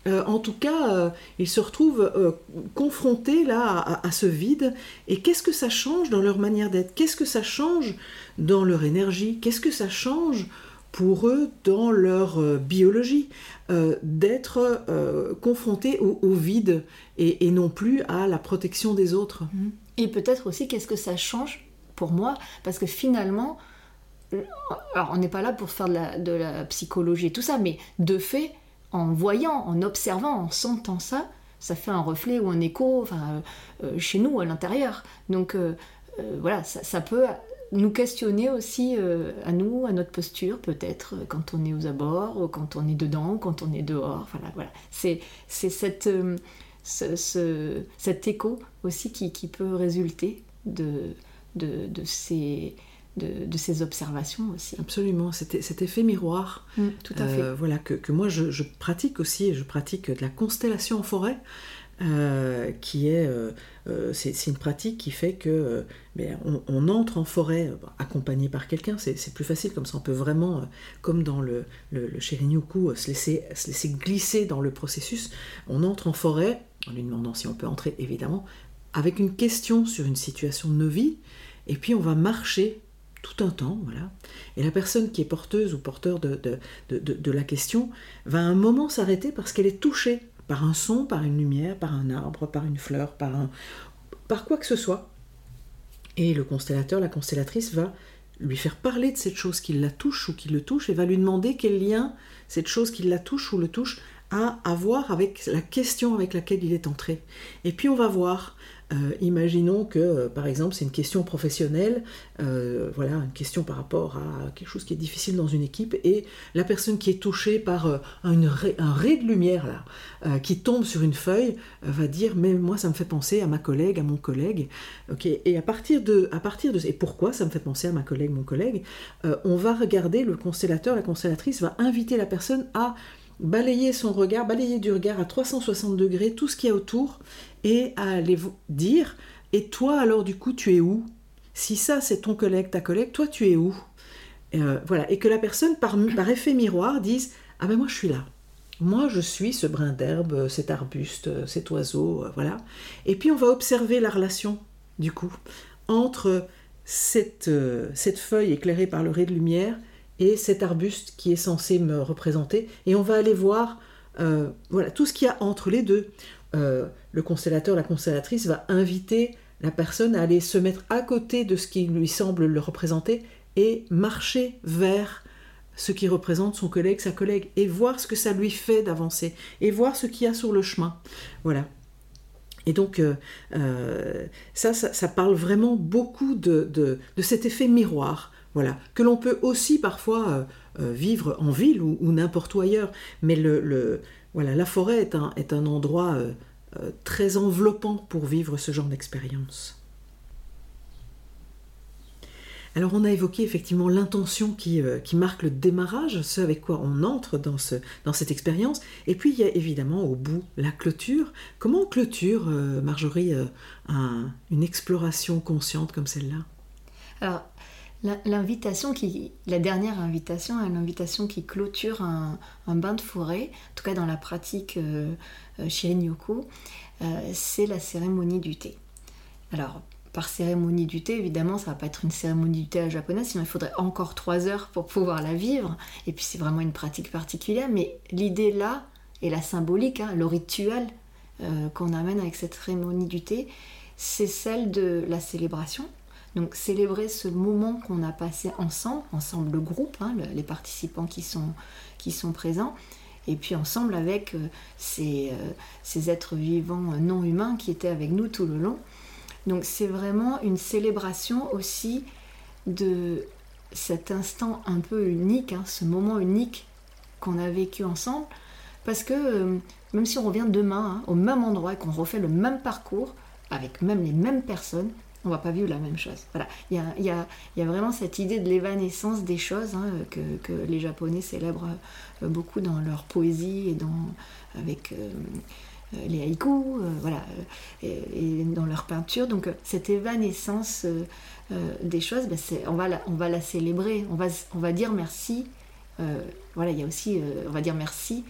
euh, en tout cas, euh, ils se retrouvent euh, confrontés là à, ce vide. Et qu'est-ce que ça change dans leur manière d'être? Qu'est-ce que ça change dans leur énergie? Qu'est-ce que ça change pour eux dans leur biologie d'être confrontés au, vide et, non plus à la protection des autres? Mmh. Et peut-être aussi qu'est-ce que ça change pour moi? Parce que finalement, alors on n'est pas là pour faire de la, de la psychologie et tout ça, mais de fait, en voyant, en observant, en sentant ça, ça fait un reflet ou un écho enfin, euh, chez nous, à l'intérieur. Donc euh, euh, voilà, ça, peut nous questionner aussi à nous, à notre posture, peut-être, quand on est aux abords, quand on est dedans, quand on est dehors. Voilà, voilà. C'est, ce, cet écho aussi qui, qui peut résulter de, de, de ces de, ces observations aussi. Absolument, cet, cet effet miroir. Mm, tout à fait. Euh, voilà, que, que moi je, pratique aussi, je pratique de la constellation en forêt. Euh, qui est, euh, c'est une pratique qui fait que mais on, entre en forêt accompagné par quelqu'un, c'est plus facile comme ça, on peut vraiment, comme dans le, le, le se laisser, se laisser glisser dans le processus. On entre en forêt, en lui demandant si on peut entrer évidemment, avec une question sur une situation de nos vies, et puis on va marcher tout un temps, voilà. Et la personne qui est porteuse ou porteur de, la question va un moment s'arrêter parce qu'elle est touchée par un son, par une lumière, par un arbre, par une fleur, par, un, par quoi que ce soit. Et le constellateur, la constellatrice va lui faire parler de cette chose qui la touche ou qui le touche et va lui demander quel lien cette chose qui la touche ou le touche a à voir avec la question avec laquelle il est entré. Et puis on va voir euh, imaginons que, euh, par exemple, c'est une question professionnelle, euh, voilà, une question par rapport à quelque chose qui est difficile dans une équipe, et la personne qui est touchée par un ray de lumière là, qui tombe sur une feuille, va dire, mais moi, ça me fait penser à ma collègue, à mon collègue, et à partir de, à et pourquoi ça me fait penser à ma collègue, mon collègue, on va regarder le constellateur, la constellatrice va inviter la personne à balayer son regard, balayer du regard à 360 degrés tout ce qu'il y a autour et à aller dire Et toi, alors, du coup, tu es où? Si ça, c'est ton collègue, ta collègue, toi, tu es où? Euh, Voilà. Et que la personne, par, effet miroir, dise Ah ben moi, je suis là. Moi, je suis ce brin d'herbe, cet arbuste, cet oiseau, euh, voilà. Et puis, on va observer la relation, du coup, entre cette, euh, cette feuille éclairée par le ray de lumière et cet arbuste qui est censé me représenter. Et on va aller voir euh, voilà, tout ce qu'il y a entre les deux. Euh, le constellateur, la constellatrice va inviter la personne à aller se mettre à côté de ce qui lui semble le représenter et marcher vers ce qui représente son collègue, sa collègue, et voir ce que ça lui fait d'avancer, et voir ce qu'il y a sur le chemin. Voilà. Et donc, euh, ça, ça, parle vraiment beaucoup de, de cet effet miroir. Voilà, que l'on peut aussi parfois euh, euh, vivre en ville ou, n'importe où ailleurs, mais le, voilà, la forêt est un, est un endroit euh, très enveloppant pour vivre ce genre d'expérience. Alors on a évoqué effectivement l'intention qui, qui, marque le démarrage, ce avec quoi on entre dans, ce, dans cette expérience. Et puis il y a évidemment au bout la clôture. Comment clôture, Marjorie, une exploration consciente comme celle-là? Alors L'invitation qui, la dernière invitation, l'invitation qui clôture un, bain de forêt, en tout cas dans la pratique euh, euh euh, c'est la cérémonie du thé. Alors, par cérémonie du thé, évidemment, ça va pas être une cérémonie du thé à japonaise, sinon il faudrait encore trois heures pour pouvoir la vivre. Et puis c'est vraiment une pratique particulière, mais l'idée là, et la symbolique, hein, le rituel euh, qu'on amène avec cette cérémonie du thé, c'est celle de la célébration, donc célébrer ce moment qu'on a passé ensemble, ensemble le groupe, hein, les participants qui sont, qui sont présents, et puis ensemble avec euh, ces, euh, ces, êtres vivants non humains qui étaient avec nous tout le long. Donc c'est vraiment une célébration aussi de cet instant un peu unique, hein, ce moment unique qu'on a vécu ensemble, parce que euh, même si on revient demain hein, au même endroit et qu'on refait le même parcours, avec même les mêmes personnes, on va pas vivre la même chose. Voilà. Il y a, vraiment cette idée de l'évanescence des choses hein, que, les Japonais célèbrent euh, beaucoup dans leur poésie et dans, avec euh, euh, les haïkus, voilà, et, dans leur peinture. Donc cette évanescence des choses, ben, on, va la, on va la célébrer, on va, on va dire merci. voilà, il y a aussi, on va dire merci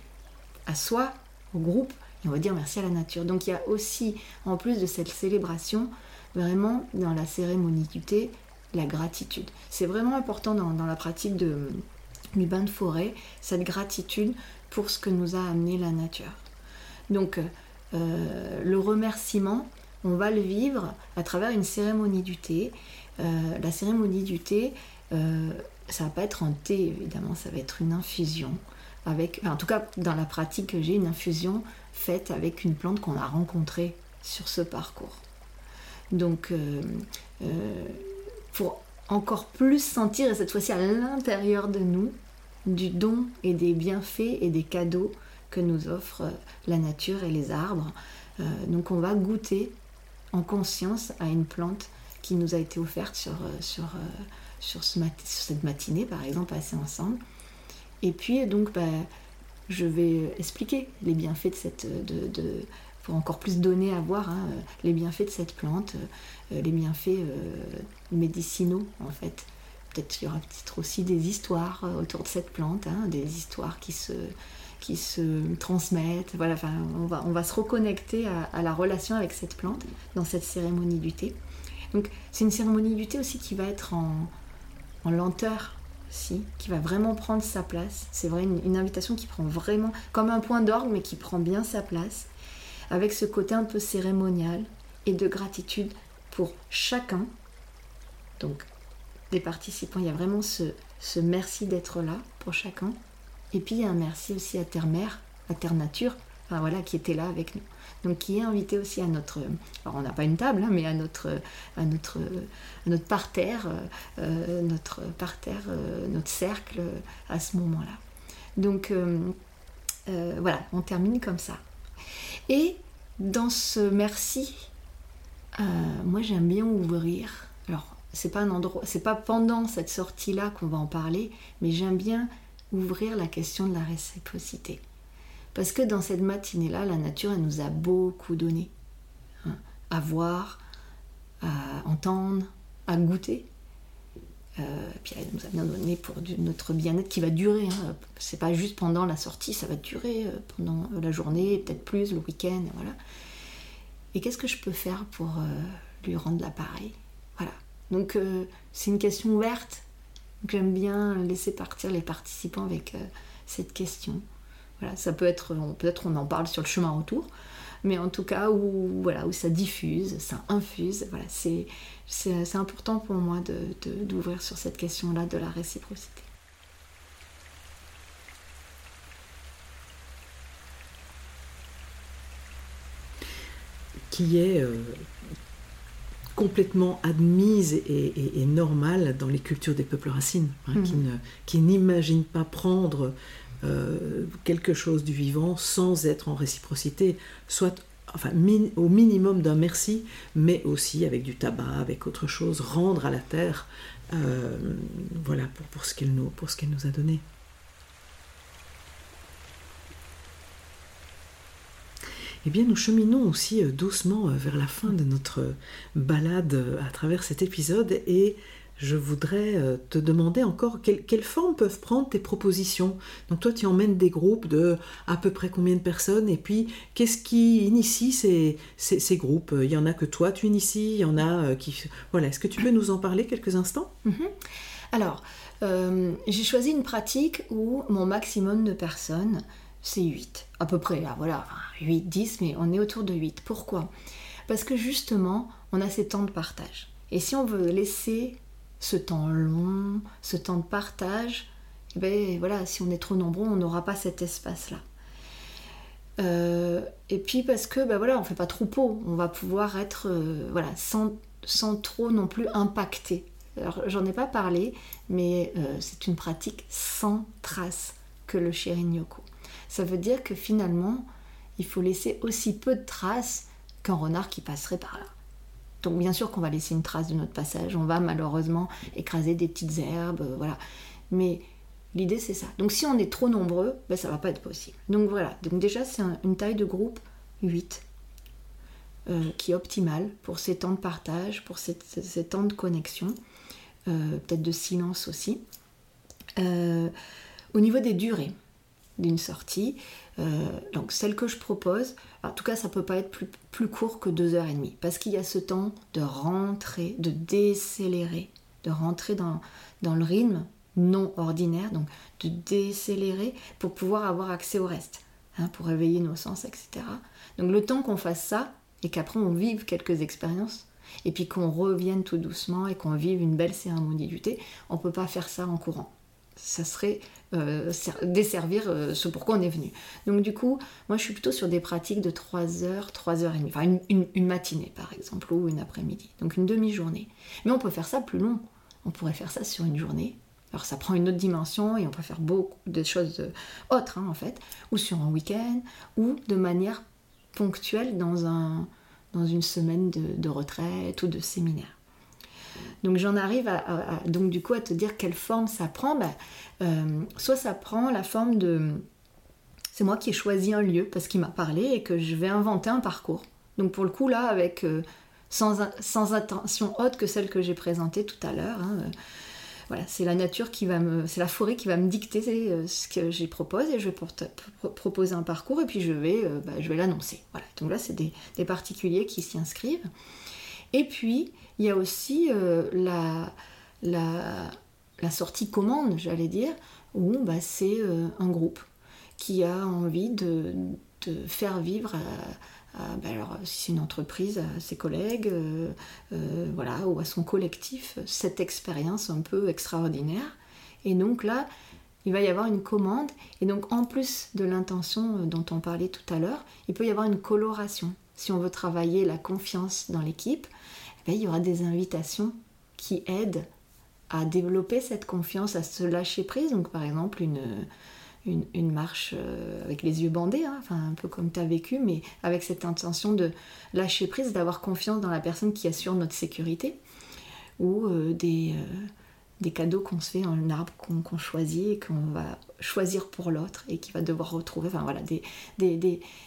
à soi, au groupe, et on va dire merci à la nature. Donc il y a aussi, en plus de cette célébration, vraiment dans la cérémonie du thé, la gratitude. C'est vraiment important dans, la pratique du bain de forêt, cette gratitude pour ce que nous a amené la nature. Donc euh, le remerciement, on va le vivre à travers une cérémonie du thé. Euh, la cérémonie du thé, euh, ça va pas être un thé évidemment, ça va être une infusion avec, en tout cas dans la pratique que j'ai, une infusion faite avec une plante qu'on a rencontrée sur ce parcours. Donc euh, euh, pour encore plus sentir, et cette fois-ci à l'intérieur de nous, du don et des bienfaits et des cadeaux que nous offre la nature et les arbres. Euh, donc on va goûter en conscience à une plante qui nous a été offerte sur, sur, sur, ce cette matinée, par exemple, passée ensemble. Et puis, donc, bah, je vais expliquer les bienfaits de cette. De, pour encore plus donner à voir hein, les bienfaits de cette plante, euh, les bienfaits euh, médicinaux, en fait. Peut-être qu'il y aura peut-être aussi des histoires euh, autour de cette plante, hein, des histoires qui se, qui se transmettent. Voilà, enfin, on, va, on va se reconnecter à, à, la relation avec cette plante dans cette cérémonie du thé. Donc, c'est une cérémonie du thé aussi qui va être en, en lenteur, si, qui va vraiment prendre sa place. C'est vrai, une, invitation qui prend vraiment comme un point d'orgue, mais qui prend bien sa place, avec ce côté un peu cérémonial et de gratitude pour chacun. Donc, des participants, il y a vraiment ce, ce merci d'être là pour chacun. Et puis, il y a un merci aussi à Terre-Mère, à Terre-Nature, enfin, voilà, qui était là avec nous donc qui est invité aussi à notre, alors on n'a pas une table, hein, mais à notre, à notre, notre parterre, euh, notre parterre, euh, notre cercle à ce moment-là. Donc euh, voilà, on termine comme ça. Et dans ce merci, moi j'aime bien ouvrir. Alors c'est pas un c'est pas pendant cette sortie-là qu'on va en parler, mais j'aime bien ouvrir la question de la réciprocité. Parce que dans cette matinée-là, la nature, elle nous a beaucoup donné. Hein, à voir, à entendre, à goûter. Euh, puis elle nous a bien donné pour notre bien-être qui va durer. Hein. C'est pas juste pendant la sortie, ça va durer euh, pendant la journée, peut-être plus, le week-end, voilà. Et qu'est-ce que je peux faire pour euh, lui rendre l'appareil? Voilà. Donc c'est une question ouverte. J'aime bien laisser partir les participants avec cette question ça peut être, peut-être on en parle sur le chemin retour, mais en tout cas où, voilà, où ça diffuse, ça infuse. Voilà, c'est, c'est, important pour moi de, d'ouvrir sur cette question-là de la réciprocité. Qui est euh, complètement admise et, normale dans les cultures des peuples racines, hein, qui, ne, qui n'imaginent pas prendre euh, quelque chose du vivant sans être en réciprocité, soit au minimum d'un merci, mais aussi avec du tabac, avec autre chose, rendre à la terre, euh, voilà, pour, ce qu'elle nous, pour nous a donné. Eh bien, nous cheminons aussi euh, doucement vers la fin de notre balade à travers cet épisode et je voudrais euh, te demander encore quelle, forme peuvent prendre tes propositions. Donc toi, tu emmènes des groupes de à peu près combien de personnes et puis qu'est-ce qui initie ces, ces, groupes? Il y en a que toi, tu inities, il y en a euh, qui... Voilà, est-ce que tu peux nous en parler quelques instants? Mhm. Alors, euh, j'ai choisi une pratique où mon maximum de personnes, c'est 8, à peu près, là, voilà, 8, 10, mais on est autour de 8. Pourquoi? Parce que justement, on a ces temps de partage. Et si on veut laisser ce temps long, ce temps de partage, eh ben voilà, si on est trop nombreux, on n'aura pas cet espace-là. Euh, et puis parce que ben voilà, on fait pas troupeau, on va pouvoir être euh, voilà sans, trop non plus impacter. Alors j'en ai pas parlé, mais euh, c'est une pratique sans trace que le Shirin-yoku. Ça veut dire que finalement, il faut laisser aussi peu de traces qu'un renard qui passerait par là. Donc bien sûr qu'on va laisser une trace de notre passage, on va malheureusement écraser des petites herbes, euh, voilà. Mais l'idée c'est ça. Donc si on est trop nombreux, ben, ça va pas être possible. Donc voilà, donc déjà c'est une taille de groupe 8 euh, qui est optimale pour ces temps de partage, pour ces, temps de connexion, euh, peut-être de silence aussi. au niveau des durées d'une sortie, donc celle que je propose, en tout cas, ça peut pas être plus, court que deux heures et demie, parce qu'il y a ce temps de rentrer, de décélérer, de rentrer dans, dans le rythme non ordinaire, donc de décélérer pour pouvoir avoir accès au reste, hein, pour réveiller nos sens, etc. Donc le temps qu'on fasse ça, et qu'après on vive quelques expériences, et puis qu'on revienne tout doucement et qu'on vive une belle cérémonie du thé, on ne peut pas faire ça en courant. Ça serait euh, desservir euh, ce pourquoi on est venu. Donc du coup, moi je suis plutôt sur des pratiques de 3 heures, 3 heures et demie, enfin une, matinée par exemple, ou une après-midi, donc une demi-journée. Mais on peut faire ça plus long, on pourrait faire ça sur une journée. Alors ça prend une autre dimension et on peut faire beaucoup de choses euh, autres hein, en fait, ou sur un week-end, ou de manière ponctuelle dans, un, dans une semaine de, retraite ou de séminaire. Donc j'en arrive à, donc du coup à te dire quelle forme ça prend. Bah, euh, soit ça prend la forme de c'est moi qui ai choisi un lieu parce qu'il m'a parlé et que je vais inventer un parcours. Donc pour le coup là avec euh, sans, sans, attention haute que celle que j'ai présentée tout à l'heure. Hein, euh, voilà, c'est la nature qui va me, c'est la forêt qui va me dicter ce que j'y propose et je vais proposer un parcours et puis je vais, bah, vais l'annoncer. Voilà. Donc là, c'est des, des, particuliers qui s'y inscrivent. Et puis, il y a aussi la, la, la sortie commande, j'allais dire, où bah, c'est euh, un groupe qui a envie de, faire vivre, bah, alors, si c'est une entreprise, à ses collègues, euh, euh, voilà, ou à son collectif, cette expérience un peu extraordinaire. Et donc là, il va y avoir une commande, et donc en plus de l'intention dont on parlait tout à l'heure, il peut y avoir une coloration. Si on veut travailler la confiance dans l'équipe, il y aura des invitations qui aident à développer cette confiance, à se lâcher prise. Donc par exemple une, une, marche euh, avec les yeux bandés, hein, enfin un peu comme tu as vécu, mais avec cette intention de lâcher prise, d'avoir confiance dans la personne qui assure notre sécurité, ou euh, des, euh, des, cadeaux qu'on se fait, un arbre qu'on choisit et qu'on va choisir pour l'autre et qui va devoir retrouver, enfin voilà, des, des,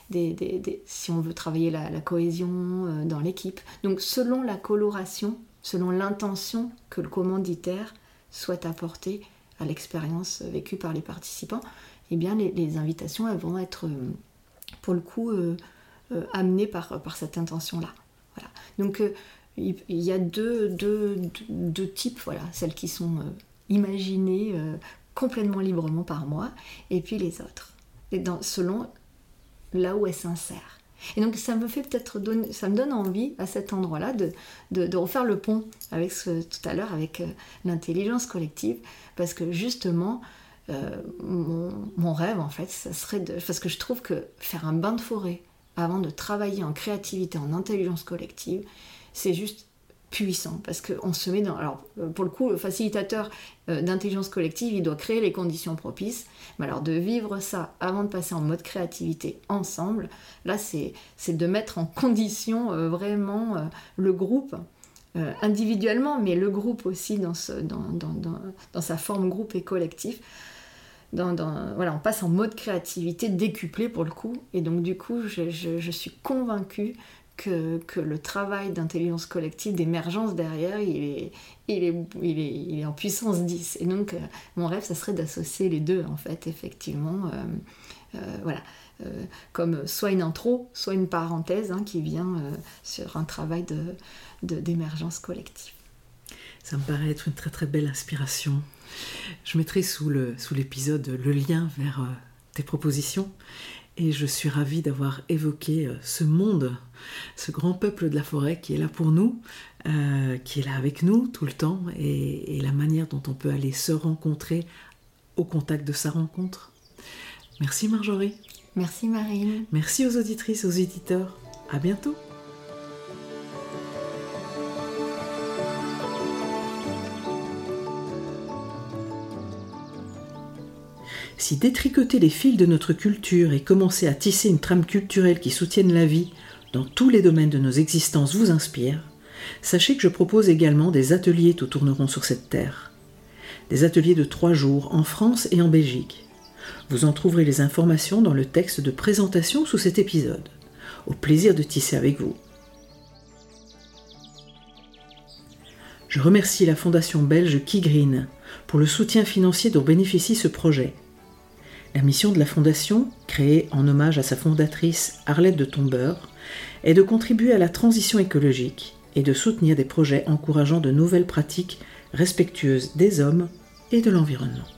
des si on veut travailler la, la cohésion dans l'équipe. Donc selon la coloration selon l'intention que le commanditaire souhaite apporter à l'expérience vécue par les participants, eh bien les, invitations elles vont être euh, pour le coup euh, euh, amenées par, par cette intention-là. Voilà. Donc il y a deux, deux, deux, types, voilà, celles qui sont imaginées complètement librement par moi, et puis les autres, et selon là où elles s'insèrent. Et donc ça me fait peut-être ça me donne envie à cet endroit-là de, de, refaire le pont avec tout à l'heure avec euh, l'intelligence collective, parce que justement euh, mon, mon, rêve en fait, ça serait de, parce que je trouve que faire un bain de forêt avant de travailler en créativité, en intelligence collective, c'est juste puissant parce qu'on se met dans. Alors, euh, pour le coup, le facilitateur euh, d'intelligence collective, il doit créer les conditions propices. Mais alors, de vivre ça avant de passer en mode créativité ensemble, là, c'est de mettre en condition euh, vraiment le groupe. individuellement, mais le groupe aussi dans, sa forme groupe et collectif. Voilà, on passe en mode créativité décuplé pour le coup. Et donc, du coup, je, je, je suis convaincue que, le travail d'intelligence collective, d'émergence derrière, il est, il, est, il, est, il est en puissance 10. Et donc, euh, mon rêve, ça serait d'associer les deux, en fait, effectivement. Euh, euh, voilà. comme soit une intro, soit une parenthèse hein, qui vient sur un travail d'émergence de, collective. Ça me paraît être une très très belle inspiration. Je mettrai sous l'épisode sous le lien vers tes propositions et je suis ravie d'avoir évoqué euh, ce monde, ce grand peuple de la forêt qui est là pour nous, euh, qui est là avec nous tout le temps, et, la manière dont on peut aller se rencontrer au contact de sa rencontre. Merci Marjorie. Merci Marine. Merci aux auditrices, aux éditeurs. À bientôt. Si détricoter les fils de notre culture et commencer à tisser une trame culturelle qui soutienne la vie dans tous les domaines de nos existences vous inspire, sachez que je propose également des ateliers tout tourneront sur cette terre. Des ateliers de trois jours en France et en Belgique. Vous en trouverez les informations dans le texte de présentation sous cet épisode. Au plaisir de tisser avec vous. Je remercie la fondation belge Kigreen pour le soutien financier dont bénéficie ce projet la mission de la Fondation, créée en hommage à sa fondatrice Arlette de Tombeur, est de contribuer à la transition écologique et de soutenir des projets encourageant de nouvelles pratiques respectueuses des hommes et de l'environnement.